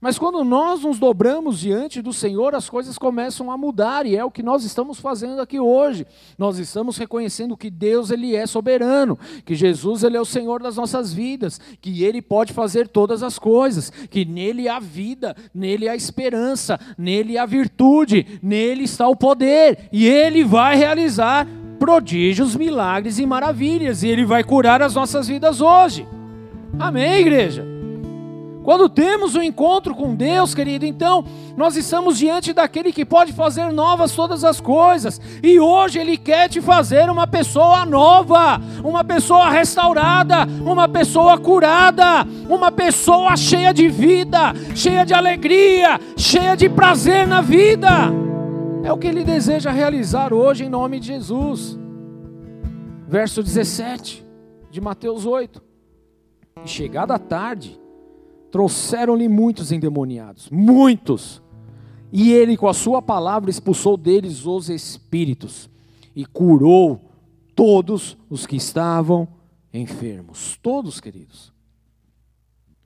Mas quando nós nos dobramos diante do Senhor, as coisas começam a mudar, e é o que nós estamos fazendo aqui hoje. Nós estamos reconhecendo que Deus ele é soberano, que Jesus ele é o Senhor das nossas vidas, que ele pode fazer todas as coisas, que nele há vida, nele há esperança, nele há virtude, nele está o poder, e ele vai realizar prodígios, milagres e maravilhas, e ele vai curar as nossas vidas hoje. Amém, igreja. Quando temos um encontro com Deus, querido, então nós estamos diante daquele que pode fazer novas todas as coisas. E hoje Ele quer te fazer uma pessoa nova, uma pessoa restaurada, uma pessoa curada, uma pessoa cheia de vida, cheia de alegria, cheia de prazer na vida. É o que Ele deseja realizar hoje em nome de Jesus. Verso 17 de Mateus 8. E chegada a tarde, Trouxeram-lhe muitos endemoniados, muitos. E ele, com a sua palavra, expulsou deles os espíritos e curou todos os que estavam enfermos. Todos, queridos.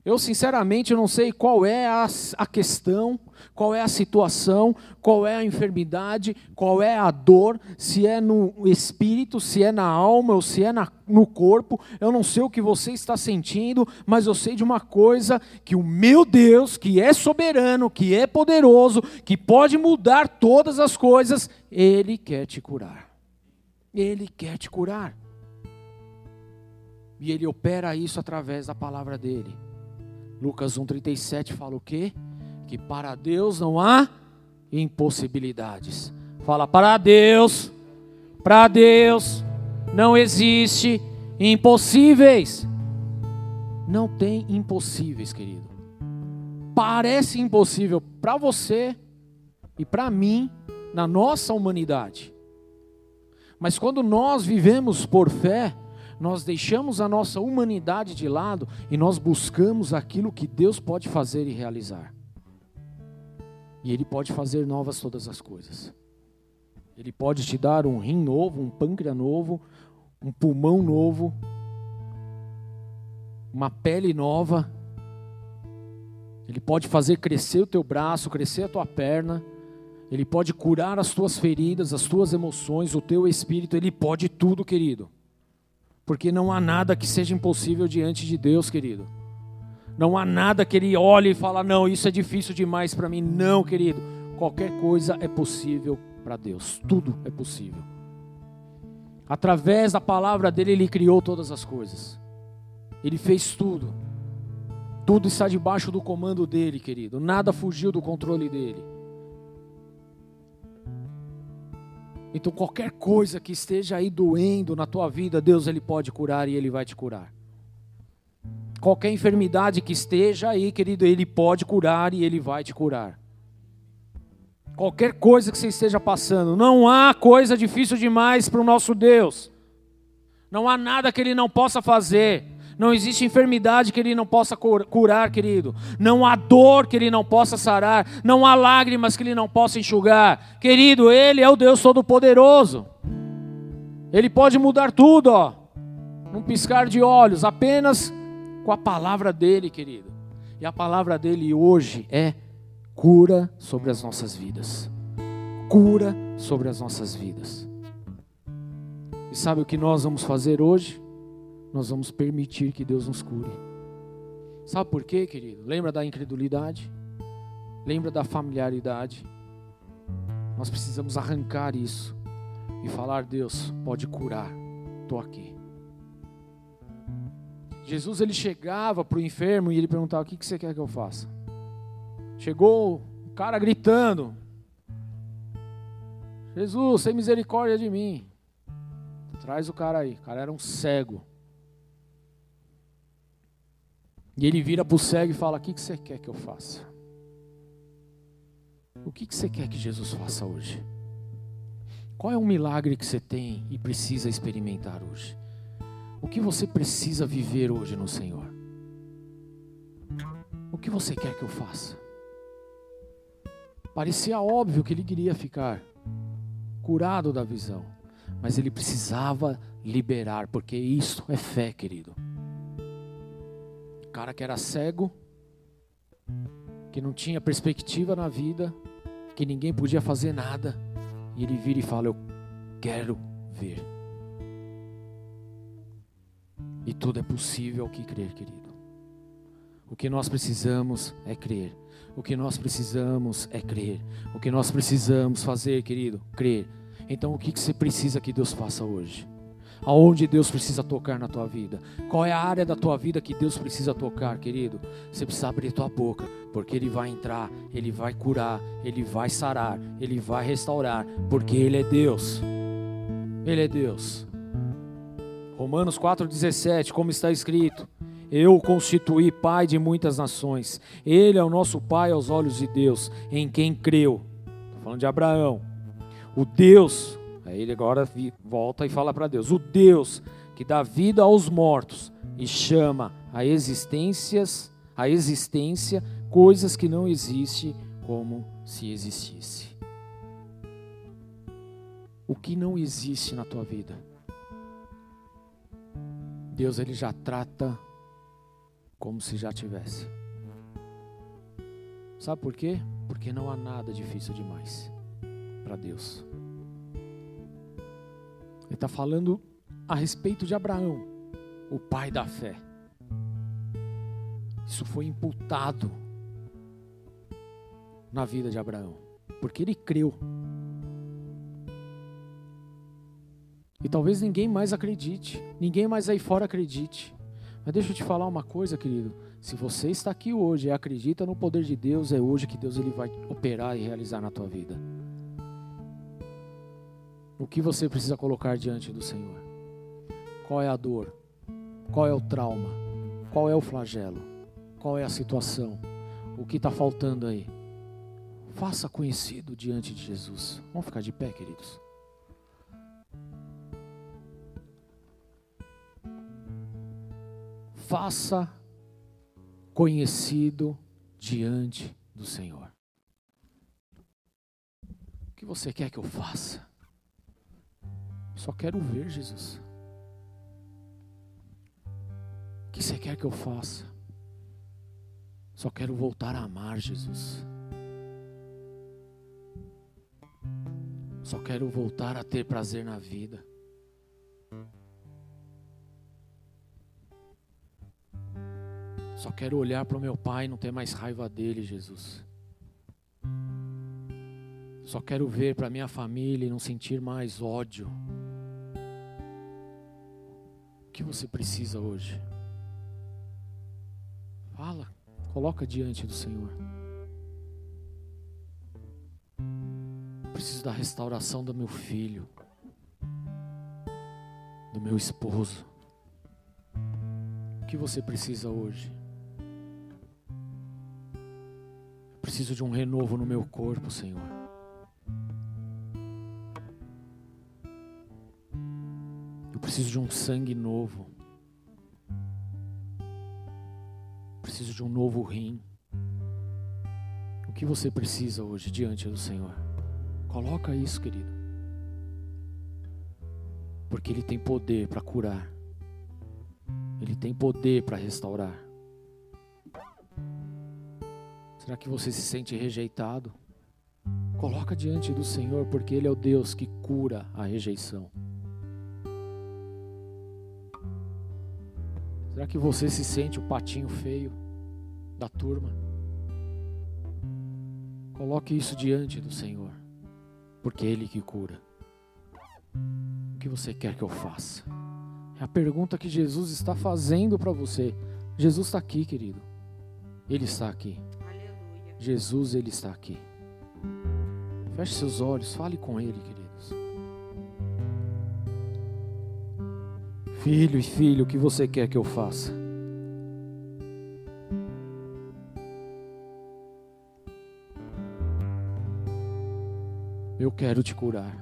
Eu, sinceramente, não sei qual é a, a, questão, qual é a situação, qual é a enfermidade, qual é a dor, se é no espírito, se é na alma ou se é na, no corpo. Eu não sei o que você está sentindo, mas eu sei de uma coisa: que o meu Deus, que é soberano, que é poderoso, que pode mudar todas as coisas, Ele quer te curar. Ele quer te curar. E Ele opera isso através da palavra dele. Lucas 1,37 fala o quê? Que para Deus não há impossibilidades. Fala, para Deus, para Deus não existe impossíveis. Não tem impossíveis, querido. Parece impossível para você e para mim, na nossa humanidade. Mas quando nós vivemos por fé, nós deixamos a nossa humanidade de lado e nós buscamos aquilo que Deus pode fazer e realizar. E Ele pode fazer novas todas as coisas. Ele pode te dar um rim novo, um pâncreas novo, um pulmão novo, uma pele nova. Ele pode fazer crescer o teu braço, crescer a tua perna. Ele pode curar as tuas feridas, as tuas emoções, o teu espírito. Ele pode tudo, querido. Porque não há nada que seja impossível diante de Deus, querido. Não há nada que ele olhe e fala: "Não, isso é difícil demais para mim". Não, querido. Qualquer coisa é possível para Deus. Tudo é possível. Através da palavra dele ele criou todas as coisas. Ele fez tudo. Tudo está debaixo do comando dele, querido. Nada fugiu do controle dele. Então qualquer coisa que esteja aí doendo na tua vida, Deus ele pode curar e ele vai te curar. Qualquer enfermidade que esteja aí, querido, ele pode curar e ele vai te curar. Qualquer coisa que você esteja passando, não há coisa difícil demais para o nosso Deus. Não há nada que ele não possa fazer. Não existe enfermidade que ele não possa curar, querido. Não há dor que ele não possa sarar. Não há lágrimas que ele não possa enxugar. Querido, ele é o Deus Todo-Poderoso. Ele pode mudar tudo, ó. Num piscar de olhos, apenas com a palavra dele, querido. E a palavra dele hoje é cura sobre as nossas vidas. Cura sobre as nossas vidas. E sabe o que nós vamos fazer hoje? nós vamos permitir que Deus nos cure. Sabe por quê, querido? Lembra da incredulidade? Lembra da familiaridade? Nós precisamos arrancar isso e falar: Deus, pode curar, estou aqui. Jesus ele chegava para o enfermo e ele perguntava: O que, que você quer que eu faça? Chegou o cara gritando: Jesus, tem misericórdia de mim. Traz o cara aí. O cara era um cego. E ele vira para o cego e fala: O que, que você quer que eu faça? O que, que você quer que Jesus faça hoje? Qual é o milagre que você tem e precisa experimentar hoje? O que você precisa viver hoje no Senhor? O que você quer que eu faça? Parecia óbvio que ele queria ficar curado da visão, mas ele precisava liberar, porque isso é fé, querido cara que era cego, que não tinha perspectiva na vida, que ninguém podia fazer nada, e ele vira e fala: Eu quero ver. E tudo é possível ao que crer, querido. O que nós precisamos é crer. O que nós precisamos é crer. O que nós precisamos fazer, querido, crer. Então, o que você precisa que Deus faça hoje? aonde Deus precisa tocar na tua vida. Qual é a área da tua vida que Deus precisa tocar, querido? Você precisa abrir tua boca, porque Ele vai entrar, Ele vai curar, Ele vai sarar, Ele vai restaurar, porque Ele é Deus. Ele é Deus. Romanos 4,17, como está escrito: Eu o constituí pai de muitas nações. Ele é o nosso pai aos olhos de Deus, em quem creu. Estou falando de Abraão. O Deus Aí ele agora volta e fala para Deus: o Deus que dá vida aos mortos e chama a existências, a existência coisas que não existem como se existisse. O que não existe na tua vida? Deus ele já trata como se já tivesse. Sabe por quê? Porque não há nada difícil demais para Deus. Ele está falando a respeito de Abraão, o pai da fé. Isso foi imputado na vida de Abraão, porque ele creu. E talvez ninguém mais acredite, ninguém mais aí fora acredite. Mas deixa eu te falar uma coisa, querido. Se você está aqui hoje e acredita no poder de Deus, é hoje que Deus ele vai operar e realizar na tua vida. O que você precisa colocar diante do Senhor? Qual é a dor? Qual é o trauma? Qual é o flagelo? Qual é a situação? O que está faltando aí? Faça conhecido diante de Jesus. Vamos ficar de pé, queridos. Faça conhecido diante do Senhor. O que você quer que eu faça? Só quero ver Jesus. O que você quer que eu faça? Só quero voltar a amar Jesus. Só quero voltar a ter prazer na vida. Só quero olhar para o meu pai e não ter mais raiva dele, Jesus. Só quero ver para minha família e não sentir mais ódio. O que você precisa hoje? Fala, coloca diante do Senhor. Preciso da restauração do meu filho, do meu esposo. O que você precisa hoje? Preciso de um renovo no meu corpo, Senhor. Eu preciso de um sangue novo. Preciso de um novo rim. O que você precisa hoje diante do Senhor? Coloca isso, querido. Porque Ele tem poder para curar. Ele tem poder para restaurar. Será que você se sente rejeitado? Coloca diante do Senhor, porque Ele é o Deus que cura a rejeição. Será que você se sente o patinho feio da turma? Coloque isso diante do Senhor, porque Ele que cura. O que você quer que eu faça? É a pergunta que Jesus está fazendo para você. Jesus está aqui, querido. Ele está aqui. Jesus, Ele está aqui. Feche seus olhos, fale com Ele, queridos. Filho e filho, o que você quer que eu faça? Eu quero te curar.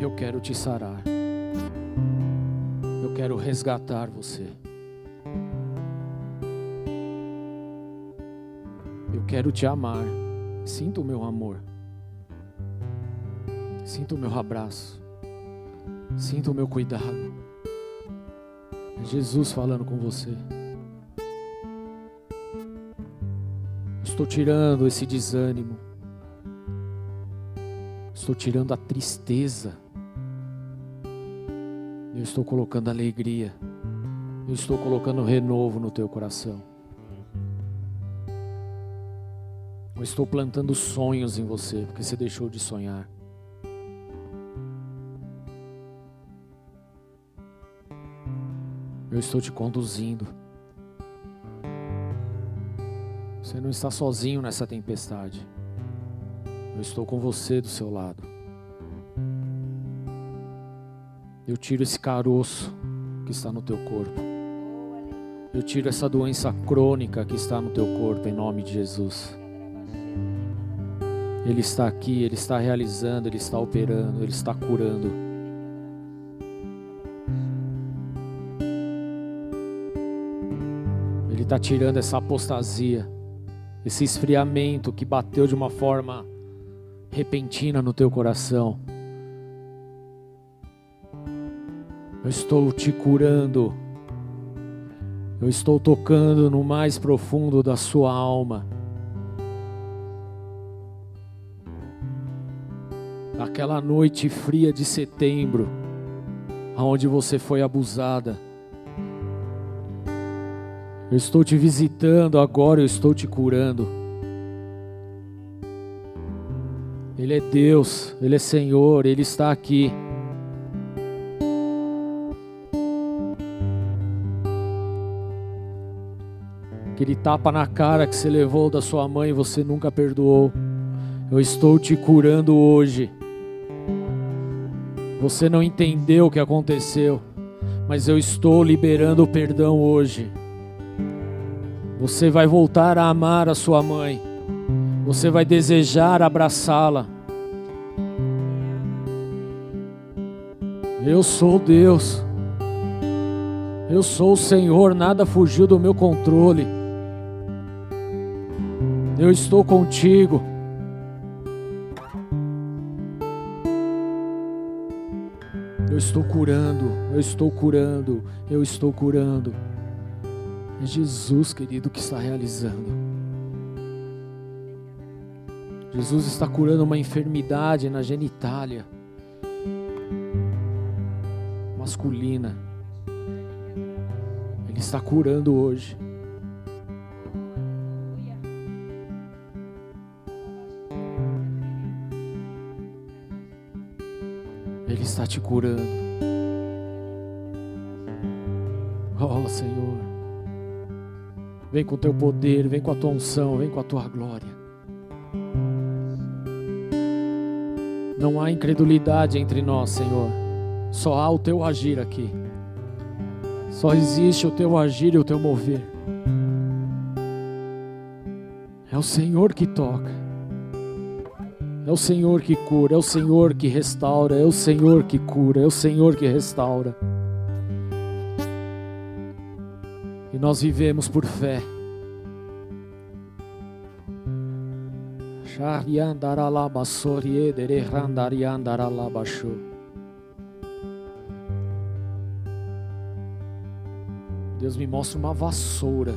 Eu quero te sarar. Eu quero resgatar você. Quero te amar. Sinta o meu amor. Sinta o meu abraço. Sinta o meu cuidado. É Jesus falando com você. Estou tirando esse desânimo. Estou tirando a tristeza. Eu estou colocando alegria. Eu estou colocando renovo no teu coração. Eu estou plantando sonhos em você, porque você deixou de sonhar. Eu estou te conduzindo. Você não está sozinho nessa tempestade. Eu estou com você do seu lado. Eu tiro esse caroço que está no teu corpo. Eu tiro essa doença crônica que está no teu corpo, em nome de Jesus. Ele está aqui, Ele está realizando, Ele está operando, Ele está curando. Ele está tirando essa apostasia, esse esfriamento que bateu de uma forma repentina no teu coração. Eu estou te curando. Eu estou tocando no mais profundo da sua alma. Aquela noite fria de setembro, aonde você foi abusada. Eu estou te visitando agora, eu estou te curando. Ele é Deus, Ele é Senhor, Ele está aqui. Aquele tapa na cara que você levou da sua mãe e você nunca perdoou. Eu estou te curando hoje. Você não entendeu o que aconteceu, Mas eu estou liberando o perdão hoje. Você vai voltar a amar a sua mãe. Você vai desejar abraçá-la. Eu sou Deus. Eu sou o Senhor, nada fugiu do meu controle. Eu estou contigo. Estou curando, eu estou curando, eu estou curando. É Jesus, querido, que está realizando. Jesus está curando uma enfermidade na genitália masculina. Ele está curando hoje. Ele está te curando. Oh, Senhor. Vem com o teu poder, vem com a tua unção, vem com a tua glória. Não há incredulidade entre nós, Senhor. Só há o teu agir aqui. Só existe o teu agir e o teu mover. É o Senhor que toca. É o Senhor que cura, é o Senhor que restaura, é o Senhor que cura, é o Senhor que restaura. E nós vivemos por fé. Deus me mostra uma vassoura.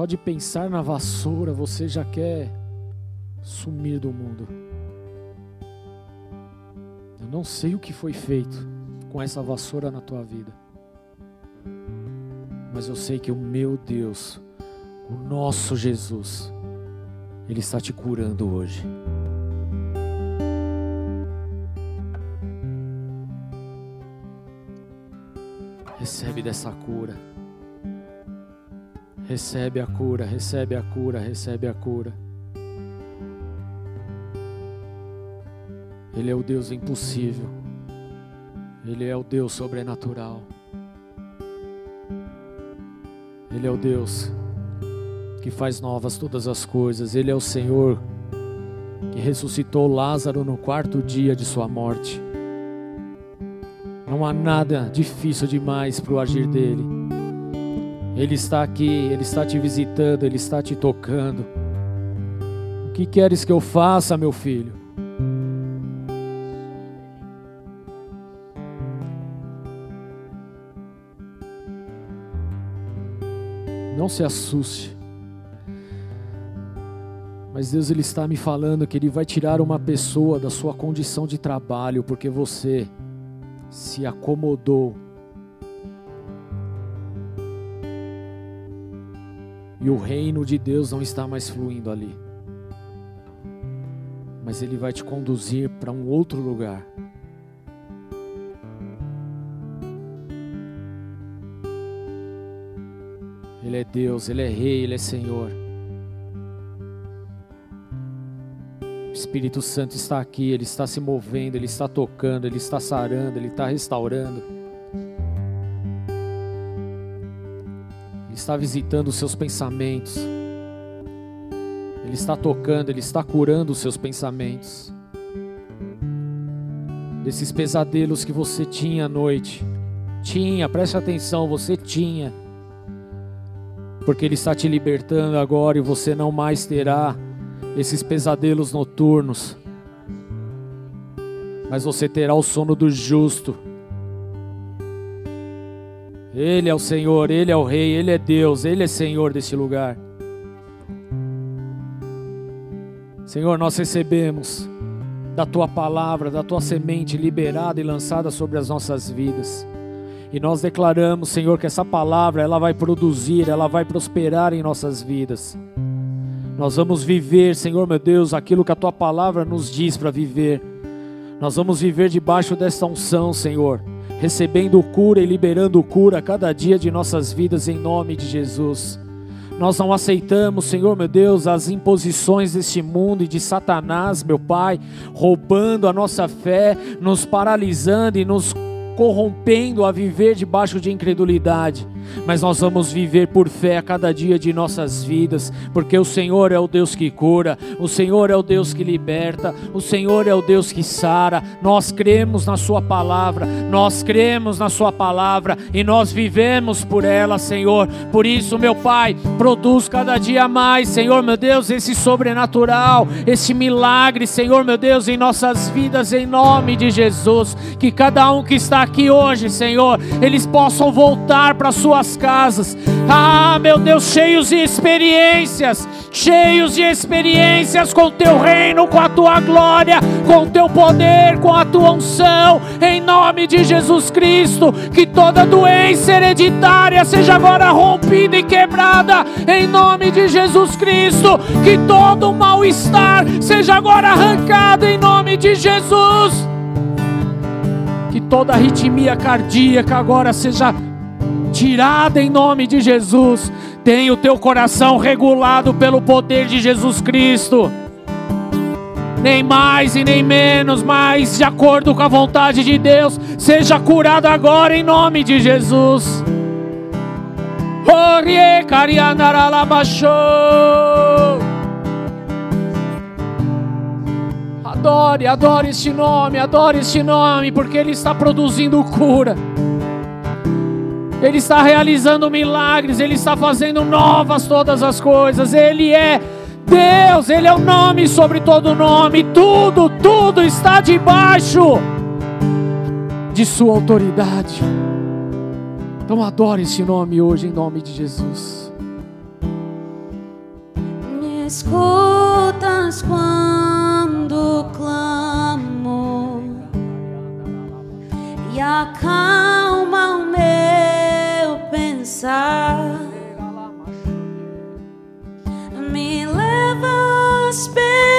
Só de pensar na vassoura você já quer sumir do mundo. Eu não sei o que foi feito com essa vassoura na tua vida. Mas eu sei que o meu Deus, o nosso Jesus, Ele está te curando hoje. Recebe dessa cura. Recebe a cura, recebe a cura, recebe a cura. Ele é o Deus impossível. Ele é o Deus sobrenatural. Ele é o Deus que faz novas todas as coisas. Ele é o Senhor que ressuscitou Lázaro no quarto dia de sua morte. Não há nada difícil demais para o agir dele. Ele está aqui, Ele está te visitando, Ele está te tocando. O que queres que eu faça, meu filho? Não se assuste. Mas Deus ele está me falando que ele vai tirar uma pessoa da sua condição de trabalho porque você se acomodou E o reino de Deus não está mais fluindo ali. Mas Ele vai te conduzir para um outro lugar. Ele é Deus, Ele é Rei, Ele é Senhor. O Espírito Santo está aqui, Ele está se movendo, Ele está tocando, Ele está sarando, Ele está restaurando. Está visitando os seus pensamentos. Ele está tocando, Ele está curando os seus pensamentos. Desses pesadelos que você tinha à noite. Tinha, preste atenção, você tinha. Porque Ele está te libertando agora e você não mais terá esses pesadelos noturnos. Mas você terá o sono do justo ele é o Senhor, Ele é o Rei, Ele é Deus, Ele é Senhor desse lugar. Senhor, nós recebemos da Tua palavra, da Tua semente liberada e lançada sobre as nossas vidas. E nós declaramos, Senhor, que essa palavra ela vai produzir, ela vai prosperar em nossas vidas. Nós vamos viver, Senhor meu Deus, aquilo que a tua palavra nos diz para viver. Nós vamos viver debaixo dessa unção, Senhor recebendo cura e liberando cura cada dia de nossas vidas em nome de Jesus. Nós não aceitamos, Senhor meu Deus, as imposições deste mundo e de Satanás, meu Pai, roubando a nossa fé, nos paralisando e nos corrompendo a viver debaixo de incredulidade mas nós vamos viver por fé a cada dia de nossas vidas, porque o Senhor é o Deus que cura, o Senhor é o Deus que liberta, o Senhor é o Deus que sara. Nós cremos na Sua palavra, nós cremos na Sua palavra e nós vivemos por ela, Senhor. Por isso, meu Pai, produz cada dia mais, Senhor, meu Deus, esse sobrenatural, esse milagre, Senhor, meu Deus, em nossas vidas, em nome de Jesus. Que cada um que está aqui hoje, Senhor, eles possam voltar para suas casas. Ah, meu Deus, cheios de experiências, cheios de experiências com teu reino, com a tua glória, com teu poder, com a tua unção, em nome de Jesus Cristo. Que toda doença hereditária seja agora rompida e quebrada, em nome de Jesus Cristo. Que todo mal-estar seja agora arrancado, em nome de Jesus. Toda arritmia cardíaca agora seja tirada em nome de Jesus. Tenha o teu coração regulado pelo poder de Jesus Cristo. Nem mais e nem menos, mas de acordo com a vontade de Deus, seja curado agora em nome de Jesus. Adore, adore este nome, adore este nome, porque Ele está produzindo cura. Ele está realizando milagres, Ele está fazendo novas todas as coisas. Ele é Deus, Ele é o nome sobre todo nome. Tudo, tudo está debaixo de Sua autoridade. Então adore esse nome hoje em nome de Jesus. Me escutas quando clamo e acalma o meu pensar. Me levas pelo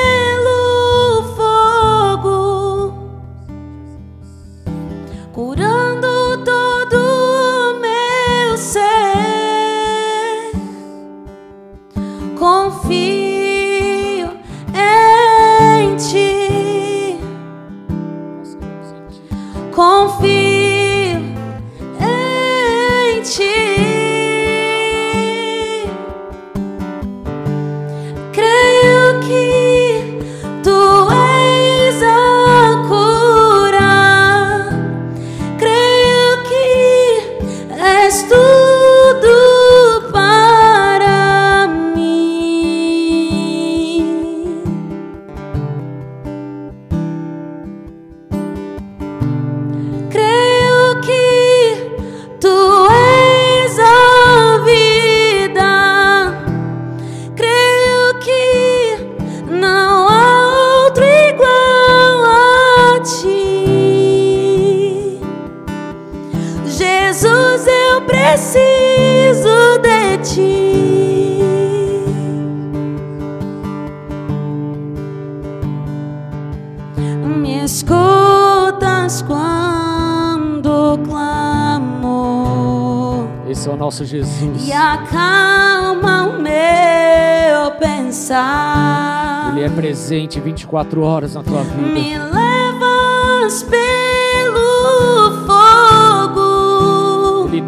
nosso Jesus. E acalma o meu pensar. Ele é presente 24 horas na tua vida. Me levas pelo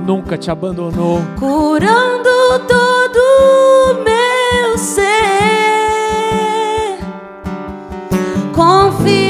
nunca te abandonou. Curando todo meu ser. Confio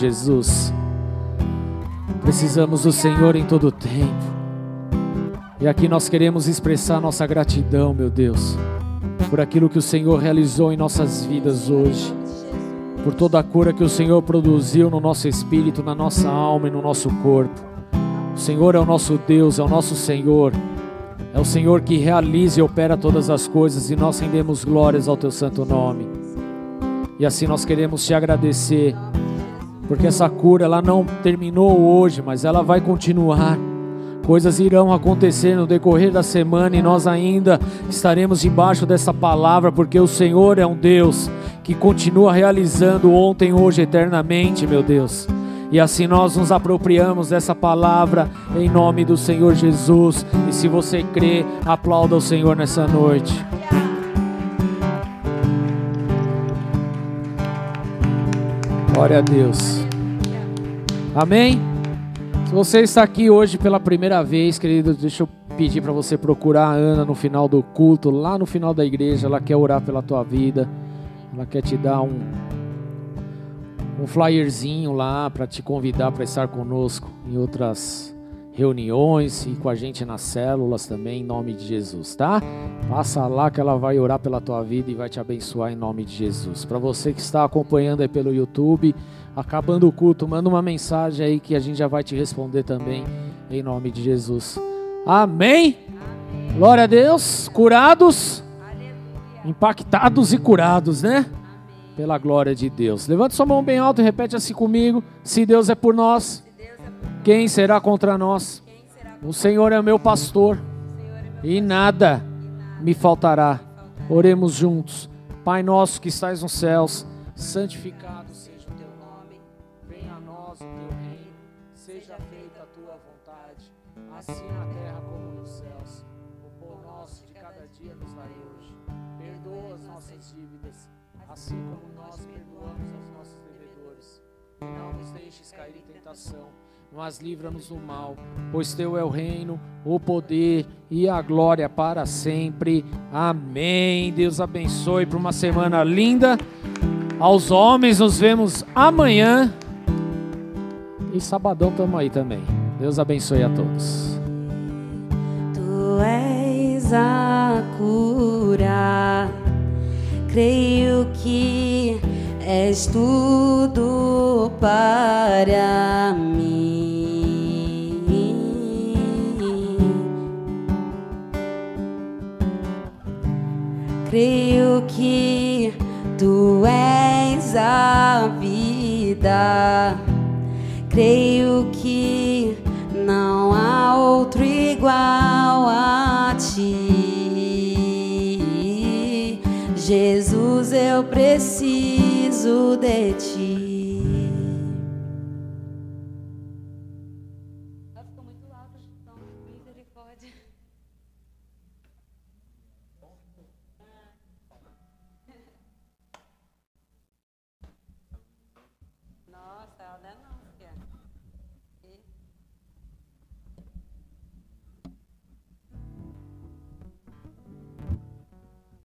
Jesus. Precisamos do Senhor em todo tempo. E aqui nós queremos expressar nossa gratidão, meu Deus, por aquilo que o Senhor realizou em nossas vidas hoje, por toda a cura que o Senhor produziu no nosso espírito, na nossa alma e no nosso corpo. O Senhor é o nosso Deus, é o nosso Senhor. É o Senhor que realiza e opera todas as coisas e nós rendemos glórias ao teu santo nome. E assim nós queremos te agradecer, porque essa cura ela não terminou hoje, mas ela vai continuar. Coisas irão acontecer no decorrer da semana e nós ainda estaremos debaixo dessa palavra, porque o Senhor é um Deus que continua realizando ontem, hoje, eternamente, meu Deus. E assim nós nos apropriamos dessa palavra em nome do Senhor Jesus. E se você crê, aplauda o Senhor nessa noite. Glória a Deus. Amém? Se você está aqui hoje pela primeira vez, querido, deixa eu pedir para você procurar a Ana no final do culto, lá no final da igreja. Ela quer orar pela tua vida. Ela quer te dar um, um flyerzinho lá para te convidar para estar conosco em outras reuniões e com a gente nas células também, em nome de Jesus, tá? Passa lá que ela vai orar pela tua vida e vai te abençoar em nome de Jesus. Para você que está acompanhando aí pelo YouTube, acabando o culto, manda uma mensagem aí que a gente já vai te responder também em nome de Jesus. Amém. Glória a Deus. Curados, impactados e curados, né? Pela glória de Deus. Levante sua mão bem alto e repete assim comigo: Se Deus é por nós, quem será contra nós? O Senhor é meu pastor e nada me faltará. Oremos juntos. Pai nosso que estais nos céus, santificado seja o teu nome. Venha a nós o teu reino. Seja feita a tua vontade, assim na terra como nos céus. O pão nosso de cada dia nos dai hoje. Perdoa as nossas dívidas, assim como nós perdoamos aos nossos devedores. E não nos deixes cair em tentação, mas livra-nos do mal, pois teu é o reino, o poder e a glória para sempre. Amém. Deus abençoe para uma semana linda. Aos homens nos vemos amanhã. E sabadão estamos aí também. Deus abençoe a todos. Tu és a cura. Creio que és tudo para mim. Creio que tu és a vida. Creio que não há outro igual a ti. Jesus, eu preciso de ti.